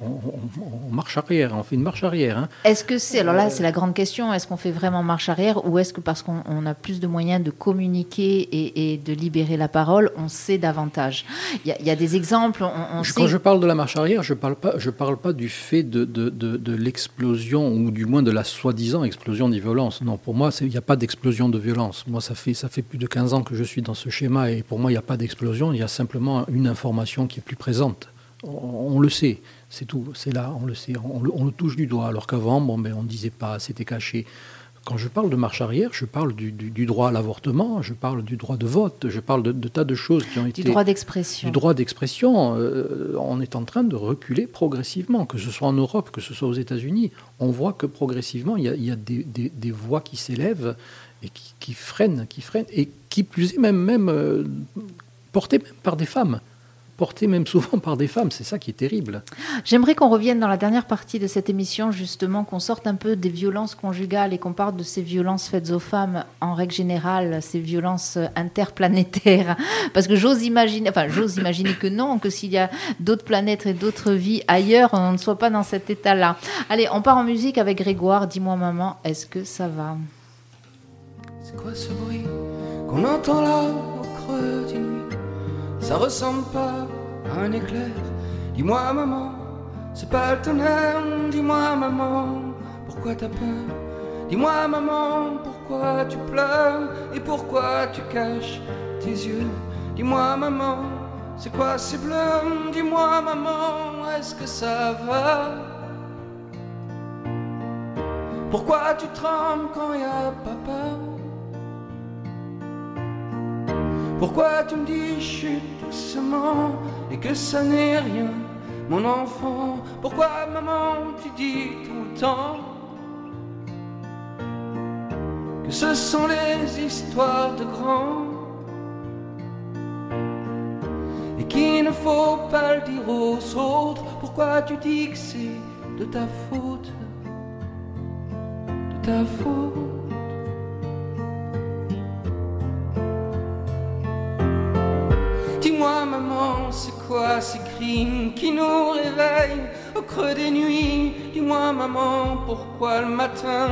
marche arrière, on fait une marche arrière. Hein. Est-ce que c'est. Alors là, c'est la grande question est-ce qu'on fait vraiment marche arrière ou est-ce que parce qu'on a plus de moyens de communiquer et, de libérer la parole, on sait davantage? Il y, a des exemples. On, Quand je parle de la marche arrière, je ne parle, pas, je parle pas du fait de, de, de, l'explosion ou du moins de la soi-disant explosion des violences. Non, pour moi, il n'y a pas d'explosion de violence. Moi, ça fait, ça fait plus de 15 ans que je suis dans ce schéma et pour moi, il n'y a pas d'explosion, il y a simplement une information qui est plus présente. On, le sait, c'est tout, c'est là, on le sait, on le, touche du doigt, alors qu'avant, bon, ben, on ne disait pas, c'était caché. Quand je parle de marche arrière, je parle du, droit à l'avortement, je parle du droit de vote, je parle de, tas de choses qui ont été... Du droit d'expression. Du droit d'expression. Euh, on est en train de reculer progressivement, que ce soit en Europe, que ce soit aux États-Unis. On voit que progressivement, il y a, des, voix qui s'élèvent et qui, freinent, qui freinent, et qui plus est même, même euh, portées même par des femmes porté même souvent par des femmes. C'est ça qui est terrible. J'aimerais qu'on revienne dans la dernière partie de cette émission, justement, qu'on sorte un peu des violences conjugales et qu'on parle de ces violences faites aux femmes en règle générale, ces violences interplanétaires. [LAUGHS] Parce que j'ose imaginer, enfin, j'ose imaginer que non, que s'il y a d'autres planètes et d'autres vies ailleurs, on ne soit pas dans cet état-là. Allez, on part en musique avec Grégoire. Dis-moi, maman, est-ce que ça va? C'est quoi ce bruit qu'on entend là au creux d'une ça ressemble pas à un éclair. Dis-moi maman, c'est pas le tonnerre. Dis-moi maman, pourquoi t'as peur? Dis-moi maman, pourquoi tu pleures et pourquoi tu caches tes yeux? Dis-moi maman, c'est quoi ces bleus Dis-moi maman, est-ce que ça va? Pourquoi tu trembles quand y a papa Pourquoi tu me dis chute et que ça n'est rien, mon enfant. Pourquoi maman tu dis tout le temps que ce sont les histoires de grands et qu'il ne faut pas le dire aux autres? Pourquoi tu dis que c'est de ta faute De ta faute? Dis-moi maman, c'est quoi ces crimes qui nous réveillent au creux des nuits? Dis-moi maman, pourquoi le matin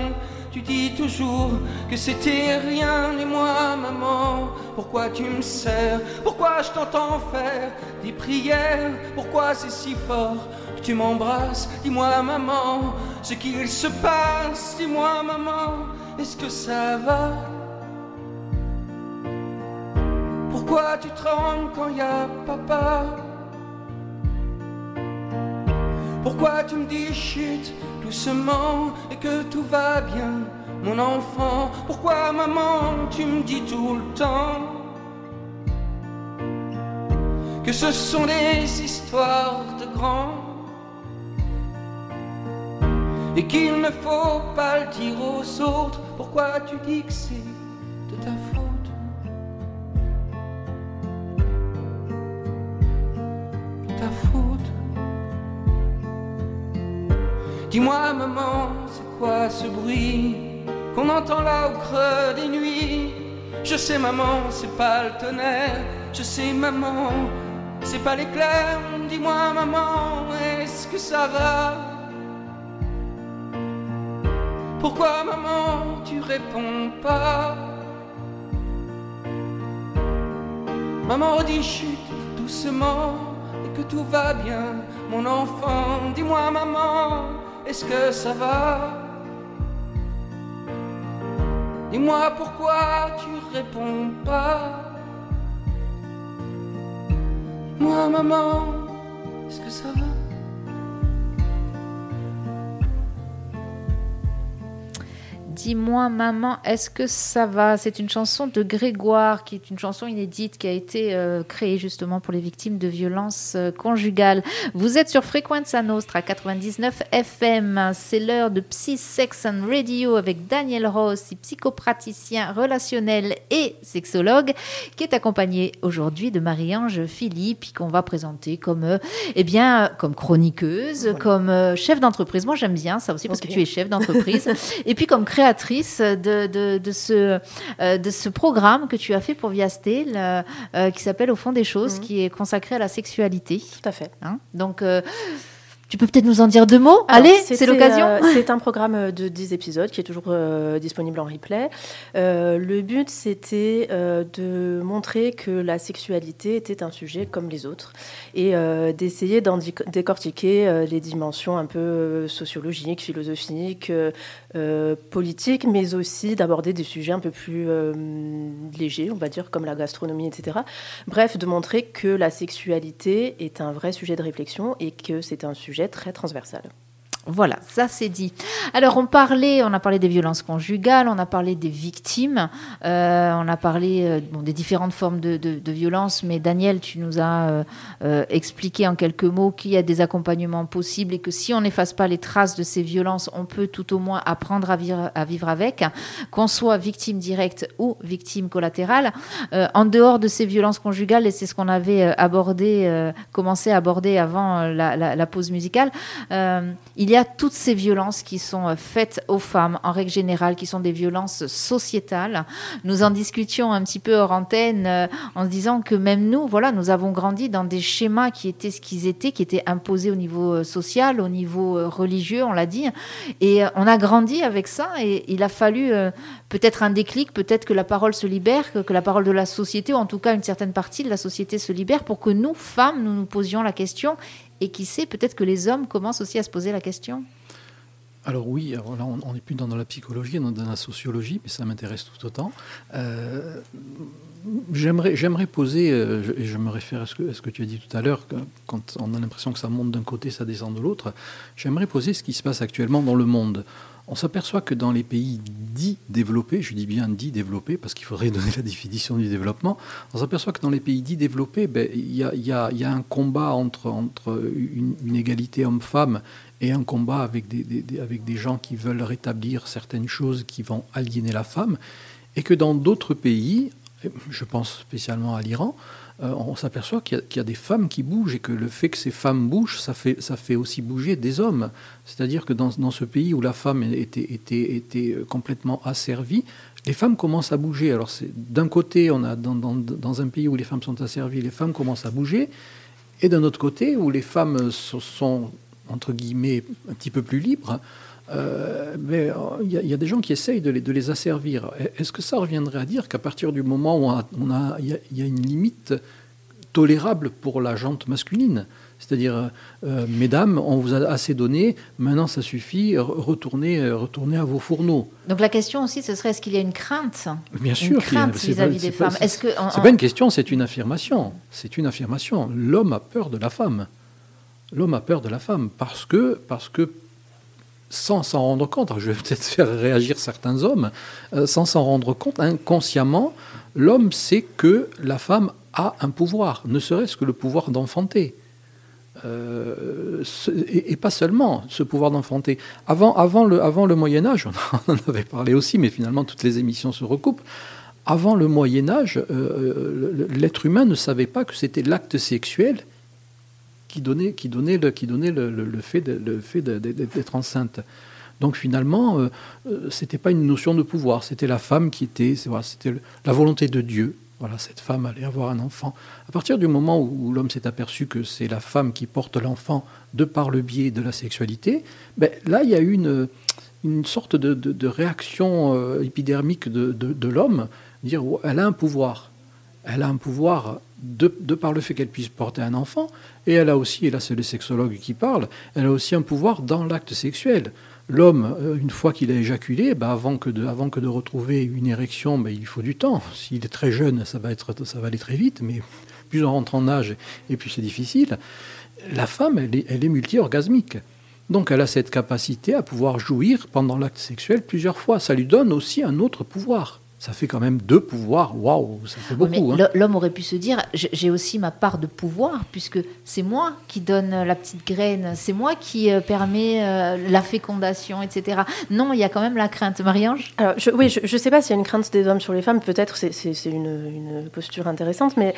tu dis toujours que c'était rien? Dis-moi maman, pourquoi tu me sers? Pourquoi je t'entends faire des prières? Pourquoi c'est si fort que tu m'embrasses? Dis-moi, maman, ce qu'il se passe? Dis-moi, maman, est-ce que ça va? Pourquoi tu trembles quand y a papa? Pourquoi tu me dis chute doucement et que tout va bien, mon enfant? Pourquoi, maman, tu me dis tout le temps que ce sont des histoires de grands et qu'il ne faut pas le dire aux autres? Pourquoi tu dis que c'est de ta faute? Dis-moi maman, c'est quoi ce bruit qu'on entend là au creux des nuits? Je sais maman, c'est pas le tonnerre, je sais maman, c'est pas l'éclair, dis-moi maman, est-ce que ça va? Pourquoi maman tu réponds pas? Maman redit chute doucement et que tout va bien, mon enfant, dis-moi maman, est-ce que ça va? Dis-moi pourquoi tu réponds pas. Moi, maman, est-ce que ça va? Dis-moi, maman, est-ce que ça va? C'est une chanson de Grégoire, qui est une chanson inédite qui a été euh, créée justement pour les victimes de violences euh, conjugales. Vous êtes sur Frequenza Nostra 99 FM. C'est l'heure de Psy Sex and Radio avec Daniel Ross, psychopraticien relationnel et sexologue, qui est accompagné aujourd'hui de Marie-Ange Philippe, qu'on va présenter comme, euh, eh bien, comme chroniqueuse, comme euh, chef d'entreprise. Moi, j'aime bien ça aussi parce que tu es chef d'entreprise. [LAUGHS] et puis comme créatrice de, de, de ce, euh, de ce programme que tu as fait pour Viastel, euh, euh, qui s'appelle Au fond des choses, Mhm. qui est consacré à la sexualité. Tout à fait. hein. Donc, tu peux peut-être nous en dire deux mots? Alors, Allez, c'est l'occasion. euh, [LAUGHS] c'est un programme de 10 épisodes qui est toujours euh, disponible en replay. Euh, le but, c'était de montrer que la sexualité était un sujet comme les autres et d'essayer d'en décortiquer les dimensions un peu sociologiques, philosophiques, politiques, mais aussi d'aborder des sujets un peu plus légers, on va dire, comme la gastronomie, etc. Bref, de montrer que la sexualité est un vrai sujet de réflexion et que c'est un sujet très transversal. Voilà, ça c'est dit. Alors on parlait, on a parlé des violences conjugales, on a parlé des victimes, euh, on a parlé euh, des différentes formes de, de, de violence, mais Daniel, tu nous as euh, expliqué en quelques mots qu'il y a des accompagnements possibles et que si on n'efface pas les traces de ces violences, on peut tout au moins apprendre à vivre, avec, qu'on soit victime directe ou victime collatérale. En dehors de ces violences conjugales, et c'est ce qu'on avait abordé, commencé à aborder avant la, la- pause musicale, il y a toutes ces violences qui sont euh, faites aux femmes en règle générale, qui sont des violences sociétales. Nous en discutions un petit peu hors antenne euh, en se disant que même nous, voilà, nous avons grandi dans des schémas qui étaient ce qu'ils étaient, qui étaient imposés au niveau euh, social, au niveau religieux, on l'a dit. Et on a grandi avec ça et il a fallu peut-être un déclic, peut-être que la parole se libère, que la parole de la société, ou en tout cas une certaine partie de la société se libère pour que nous, femmes, nous nous posions la question. Et qui sait, peut-être que les hommes commencent aussi à se poser la question. Alors oui, là on n'est plus dans la psychologie, on est dans la sociologie, mais ça m'intéresse tout autant. Euh, J'aimerais, j'aimerais poser, euh, et je me réfère à ce, que, tu as dit tout à l'heure, quand on a l'impression que ça monte d'un côté, ça descend de l'autre, j'aimerais poser ce qui se passe actuellement dans le monde. On s'aperçoit que dans les pays dits développés, je dis bien dits développés, parce qu'il faudrait [LAUGHS] donner la définition du développement, on s'aperçoit que dans les pays dits développés, ben, il y, a, un combat entre, une, égalité homme-femme et un combat avec des gens qui veulent rétablir certaines choses qui vont aliéner la femme, et que dans d'autres pays, je pense spécialement à l'Iran, euh, on s'aperçoit qu'il y, a- des femmes qui bougent et que le fait que ces femmes bougent, ça fait, ça fait aussi bouger des hommes. C'est-à-dire que dans, dans ce pays où la femme était, était, était complètement asservie, les femmes commencent à bouger. Alors d'un côté, on a dans, dans- dans un pays où les femmes sont asservies, les femmes commencent à bouger, et d'un autre côté, où les femmes so- sont, entre guillemets, un petit peu plus libres, euh, mais euh, il y, a- y a des gens qui essayent de les, de les asservir. Est-ce que ça reviendrait à dire qu'à partir du moment où a- a- il y, a- il y a une limite tolérable pour la jante masculine? C'est-à-dire, euh, mesdames, on vous a assez donné, maintenant ça suffit, retournez, retournez à vos fourneaux. Donc la question aussi, ce serait est-ce qu'il y a une crainte? Bien sûr, une crainte vis-à-vis des femmes. Est-ce que c'est pas une question, c'est une affirmation. C'est une affirmation. L'homme a peur de la femme. L'homme a peur de la femme parce que parce que sans s'en rendre compte, je vais peut-être faire réagir certains hommes, euh, sans s'en rendre compte, inconsciemment, l'homme sait que la femme a un pouvoir, ne serait-ce que le pouvoir d'enfanter. Euh, et, pas seulement ce pouvoir d'enfanter. Avant, le Moyen Âge, [LAUGHS] on en avait parlé aussi, mais finalement toutes les émissions se recoupent. Avant le Moyen Âge, euh, l'être humain ne savait pas que c'était l'acte sexuel qui donnait, qui donnait, le, qui donnait le, le, fait d'être enceinte. Donc finalement, euh, euh, c'était pas une notion de pouvoir, c'était la femme qui était, c'était la volonté de Dieu. Voilà, cette femme allait avoir un enfant. À partir du moment où, l'homme s'est aperçu que c'est la femme qui porte l'enfant de par le biais de la sexualité, ben, là il y a eu une, une sorte de, de, réaction euh, épidermique de, de l'homme, dire elle a un pouvoir, elle a un pouvoir de, par le fait qu'elle puisse porter un enfant, et elle a aussi, et là c'est les sexologues qui parlent, elle a aussi un pouvoir dans l'acte sexuel. L'homme, euh, une fois qu'il a éjaculé, bah, avant, que de, avant que de retrouver une érection, bah, il faut du temps. S'il est très jeune, ça va, être, ça va aller très vite, mais plus on rentre en âge, et plus c'est difficile. La femme, elle est, elle est multi-orgasmique. Donc elle a cette capacité à pouvoir jouir pendant l'acte sexuel plusieurs fois. Ça lui donne aussi un autre pouvoir ça fait quand même deux pouvoirs. Waouh, ça fait beaucoup. Hein. L'homme aurait pu se dire j'ai aussi ma part de pouvoir, puisque c'est moi qui donne la petite graine, c'est moi qui euh, permet euh, la fécondation, etc. Non, il y a quand même la crainte. Marie-Ange? Alors, Oui, je ne sais pas s'il y a une crainte des hommes sur les femmes, peut-être c'est une, une, posture intéressante, mais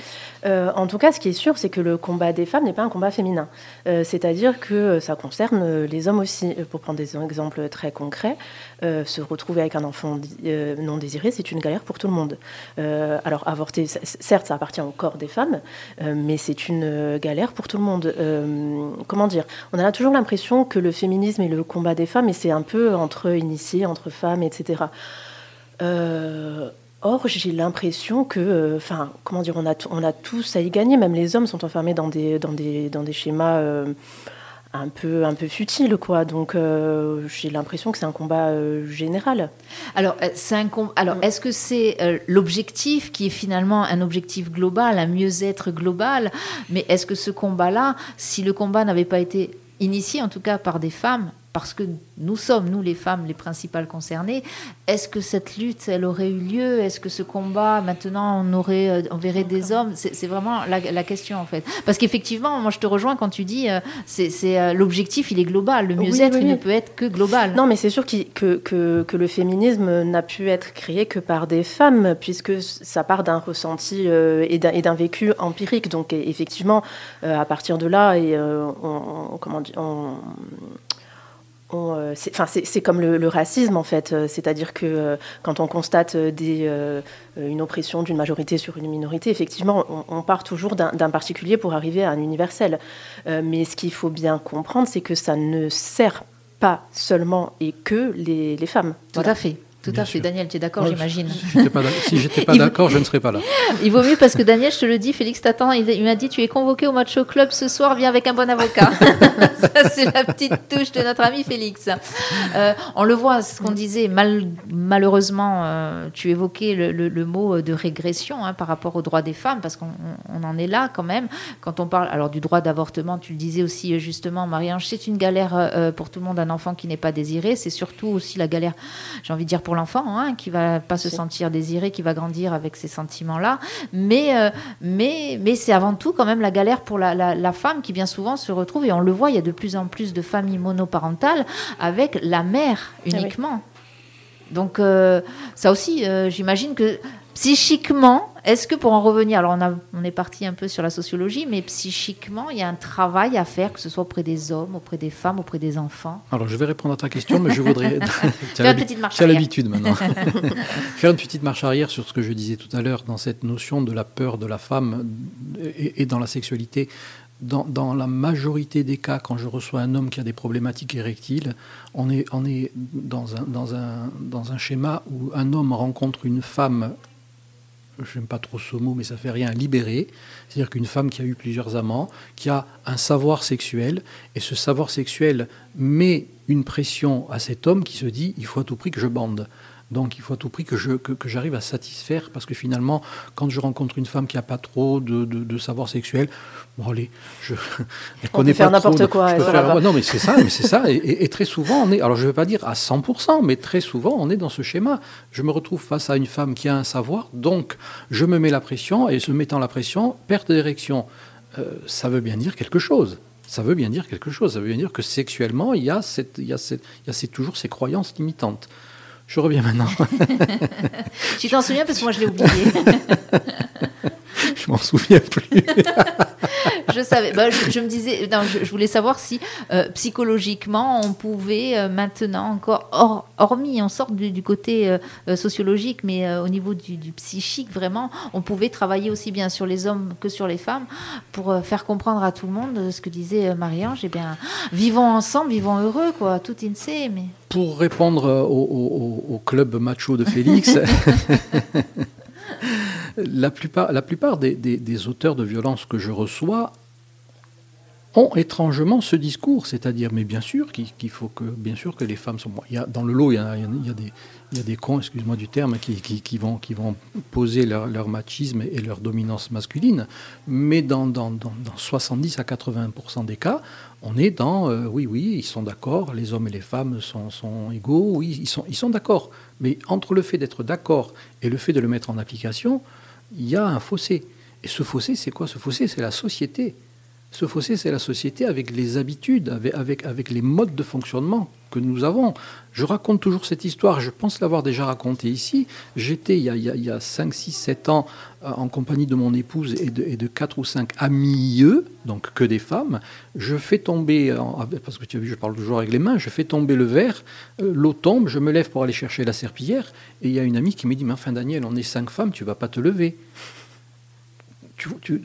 euh, en tout cas, ce qui est sûr, c'est que le combat des femmes n'est pas un combat féminin. C'est-à-dire que ça concerne les hommes aussi. Pour prendre des exemples très concrets, se retrouver avec un enfant non désiré, c'est une galère pour tout le monde. Euh, alors avorter, certes, ça appartient au corps des femmes, euh, mais c'est une euh, galère pour tout le monde. comment dire? On a toujours l'impression que le féminisme est le combat des femmes, et c'est un peu entre initiés, entre femmes, etc. Or, j'ai l'impression que, enfin, comment dire, on a, tous à y gagner. Même les hommes sont enfermés dans des schémas un peu un peu futile quoi. Donc euh, j'ai l'impression que c'est un combat euh, général. Alors euh, c'est un alors mm. est-ce que c'est l'objectif qui est finalement un objectif global un mieux-être global? Mais est-ce que ce combat là si le combat n'avait pas été initié en tout cas par des femmes parce que nous sommes, nous les femmes, les principales concernées, est-ce que cette lutte, elle aurait eu lieu? Est-ce que ce combat, maintenant, on, aurait, euh, on verrait des hommes? C'est vraiment la, question, en fait. Parce qu'effectivement, moi, je te rejoins quand tu dis, euh, c'est euh, l'objectif, il est global. Le mieux-être, il ne peut être que global. Non, mais c'est sûr que, que, que, le féminisme n'a pu être créé que par des femmes, puisque ça part d'un ressenti et d'un vécu empirique. Donc, effectivement, à partir de là, et on, comment dire, on c'est comme le, racisme en fait, euh, c'est-à-dire que euh, quand on constate une oppression d'une majorité sur une minorité, effectivement, on, part toujours d'un particulier pour arriver à un universel. mais ce qu'il faut bien comprendre, c'est que ça ne sert pas seulement et que les, femmes. Tout à fait. Tout à fait. Daniel, tu es d'accord, j'imagine. Si j'étais pas d'accord, je ne serais pas là. [LAUGHS] Il vaut mieux parce que Daniel, je te le dis, Félix t'attend. Il, m'a dit tu es convoqué au match au club ce soir, viens avec un bon avocat. [LAUGHS] Ça, c'est la petite touche de notre ami Félix. Euh, on le voit, ce qu'on disait, mal, malheureusement, euh, tu évoquais le, mot de régression hein, par rapport aux droits des femmes, parce qu'on en est là quand même. Quand on parle alors du droit d'avortement, tu le disais aussi justement, Marie-Ange, c'est une galère euh, pour tout le monde, un enfant qui n'est pas désiré. C'est surtout aussi la galère, j'ai envie de dire, pour l'enfant, hein, qui va pas se sentir désiré, qui va grandir avec ces sentiments-là. Mais, euh, mais, mais c'est avant tout quand même la galère pour la, femme qui bien souvent se retrouve, et on le voit, il y a de plus en plus de familles monoparentales avec la mère ah uniquement. Donc euh, ça aussi, euh, j'imagine que Psychiquement, est-ce que pour en revenir, alors on, a, on est parti un peu sur la sociologie, mais psychiquement, il y a un travail à faire, que ce soit auprès des hommes, auprès des femmes, auprès des enfants? Alors je vais répondre à ta question, mais je voudrais... [LAUGHS] [LAUGHS] tu as l'habitude maintenant. [LAUGHS] Faire une petite marche arrière sur ce que je disais tout à l'heure, dans cette notion de la peur de la femme et, dans la sexualité. Dans, dans, la majorité des cas, quand je reçois un homme qui a des problématiques érectiles, on est, on est dans, un, dans, un, dans un schéma où un homme rencontre une femme j'aime pas trop ce mot, mais ça fait rien, libérée. C'est-à-dire qu'une femme qui a eu plusieurs amants, qui a un savoir sexuel, et ce savoir sexuel met une pression à cet homme qui se dit il faut à tout prix que je bande. Donc il faut à tout prix que, je, que, j'arrive à satisfaire, parce que finalement, quand je rencontre une femme qui n'a pas trop de, de, savoir sexuel, bon allez, je [LAUGHS] ne connais pas faire n'importe quoi. non mais c'est ça, mais c'est ça. Et, très souvent, on est, alors je ne vais pas dire à 100%, mais très souvent, on est dans ce schéma. Je me retrouve face à une femme qui a un savoir, donc je me mets la pression, et se mettant la pression, perte d'érection, euh, ça veut bien dire quelque chose ça veut bien dire quelque chose. Ça veut bien dire que sexuellement, il y a, cette, il y a, cette, il y a toujours ces croyances limitantes. Je reviens maintenant. [LAUGHS] tu t'en souviens parce que moi je l'ai oublié. [LAUGHS] je m'en souviens plus. [LAUGHS] je savais. Bah, je, me disais, je, voulais savoir si euh, psychologiquement on pouvait euh, maintenant encore, hormis on sort du, côté euh, sociologique, mais au niveau du, du, psychique vraiment, on pouvait travailler aussi bien sur les hommes que sur les femmes pour faire comprendre à tout le monde ce que disait Marie-Ange. Eh bien, vivons ensemble, vivons heureux, quoi. Tout in mais pour répondre au, club macho de Félix, [LAUGHS] la plupart, des, auteurs de violence que je reçois ont étrangement ce discours, c'est-à-dire, mais bien sûr qu'il faut que, les femmes sont. Il y a, dans le lot, il y a, il des, il y a des cons, excuse-moi du terme, qui, vont, poser leur, machisme et leur dominance masculine. Mais dans, dans, dans, 70 à 80% des cas, on est dans euh, oui, oui, ils sont d'accord, les hommes et les femmes sont, égaux, oui, ils sont d'accord. Mais entre le fait d'être d'accord et le fait de le mettre en application, il y a un fossé. Et ce fossé, c'est quoi? Ce fossé, c'est la société. Ce fossé, c'est la société avec les habitudes, avec, les modes de fonctionnement que nous avons. Je raconte toujours cette histoire, je pense l'avoir déjà racontée ici. J'étais il, y a 5, 6, 7 ans euh, en compagnie de mon épouse et de, et de 4 ou 5 amis, donc que des femmes. Je fais tomber, parce que tu as vu, je parle toujours avec les mains, je fais tomber le verre, euh, l'eau tombe, je me lève pour aller chercher la serpillière, et il y a une amie qui me dit, mais enfin Daniel, on est 5 femmes, tu vas pas te lever. Tu,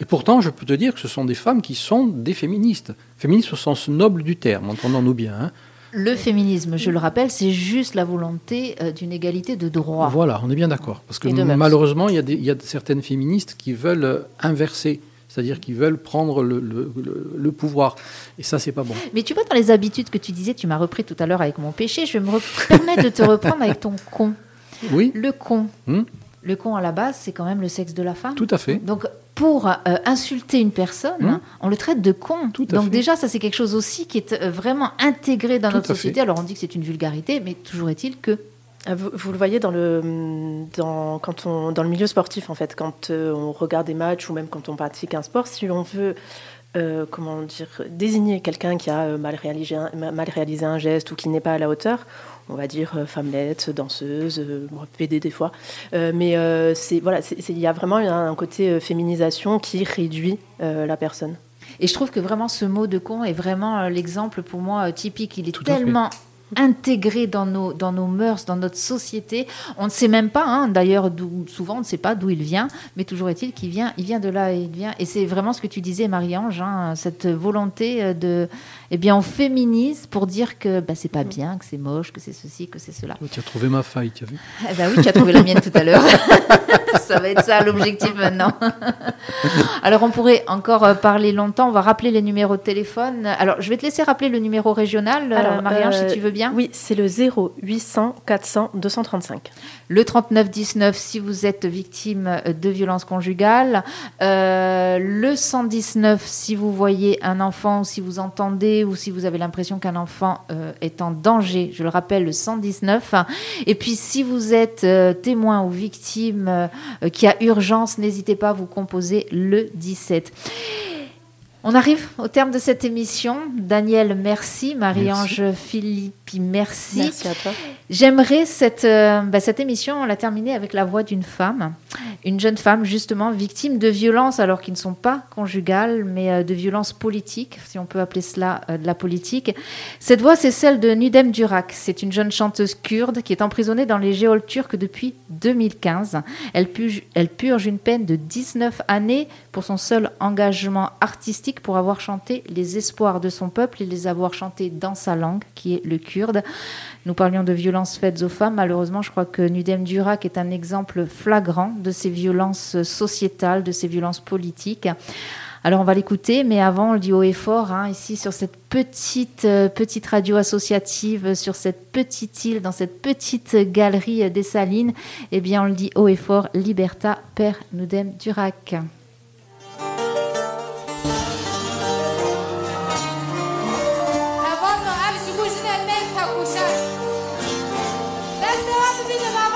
et pourtant, je peux te dire que ce sont des femmes qui sont des féministes. Féministes au sens noble du terme, entendons-nous bien. Hein. Le féminisme, je le rappelle, c'est juste la volonté euh, d'une égalité de droit. Voilà, on est bien d'accord. Parce que malheureusement, il y, a il y, a certaines féministes qui veulent euh, inverser c'est-à-dire qui veulent prendre le, le, pouvoir. Et ça, c'est pas bon. Mais tu vois, dans les habitudes que tu disais, tu m'as repris tout à l'heure avec mon péché, je vais me [LAUGHS] permettre de te reprendre avec ton con. Oui. Le con. Hmm le con à la base, c'est quand même le sexe de la femme. Tout à fait. Donc pour euh, insulter une personne, hmm. on le traite de con. Tout Donc déjà, ça c'est quelque chose aussi qui est euh, vraiment intégré dans notre société. Alors on dit que c'est une vulgarité, mais toujours est-il que ah, vous, le voyez dans le, dans, quand on, dans le milieu sportif, en fait, quand euh, on regarde des matchs ou même quand on pratique un sport, si on veut comment dire, désigner quelqu'un qui a mal réalisé, mal réalisé un geste ou qui n'est pas à la hauteur, on va dire euh, femmelette, danseuse, euh, PD des fois. Euh, mais c'est voilà, il y a vraiment un, côté féminisation qui réduit la personne. Et je trouve que vraiment ce mot de con est vraiment l'exemple pour moi typique. Il est tellement intégré dans nos, dans nos mœurs, dans notre société. On ne sait même pas, hein, d'ailleurs, souvent on ne sait pas d'où il vient, mais toujours est-il qu'il vient, il vient de là et il vient. Et c'est vraiment ce que tu disais, Marie-Ange, hein, cette volonté de. Eh bien, on féminise pour dire que bah, c'est pas bien, que c'est moche, que c'est ceci, que c'est cela. tu as trouvé ma faille, tu as vu? Eh ben oui, tu as trouvé la mienne tout à l'heure. [LAUGHS] ça va être ça l'objectif maintenant. Alors, on pourrait encore euh, parler longtemps. On va rappeler les numéros de téléphone. Alors, je vais te laisser rappeler le numéro régional, euh, Marie-Ange, si tu veux bien. Oui, c'est le 0800 400 235. Le 3919 si vous êtes victime de violences conjugales. Euh, le 119 si vous voyez un enfant, si vous entendez ou si vous avez l'impression qu'un enfant euh, est en danger. Je le rappelle, le 119. Et puis si vous êtes euh, témoin ou victime qui a urgence, n'hésitez pas à vous composer le 17. On arrive au terme de cette émission. Daniel, merci. Marie-Ange Philippi, merci. Merci à toi. J'aimerais cette, euh, bah, cette émission la terminer avec la voix d'une femme, une jeune femme justement victime de violences, alors qui ne sont pas conjugales, mais euh, de violences politiques, si on peut appeler cela euh, de la politique. Cette voix, c'est celle de Nudem Durak. C'est une jeune chanteuse kurde qui est emprisonnée dans les géoles turques depuis 2015. Elle purge, elle purge une peine de 19 années pour son seul engagement artistique pour avoir chanté les espoirs de son peuple et les avoir chantés dans sa langue, qui est le kurde. Nous parlions de violences faites aux femmes. Malheureusement, je crois que Nudem Durak est un exemple flagrant de ces violences sociétales, de ces violences politiques. Alors on va l'écouter, mais avant on le dit haut et fort, hein, ici sur cette petite, euh, petite radio associative, sur cette petite île, dans cette petite galerie des Salines, eh bien on le dit haut et fort, Liberta per Nudem Durac. Está lá da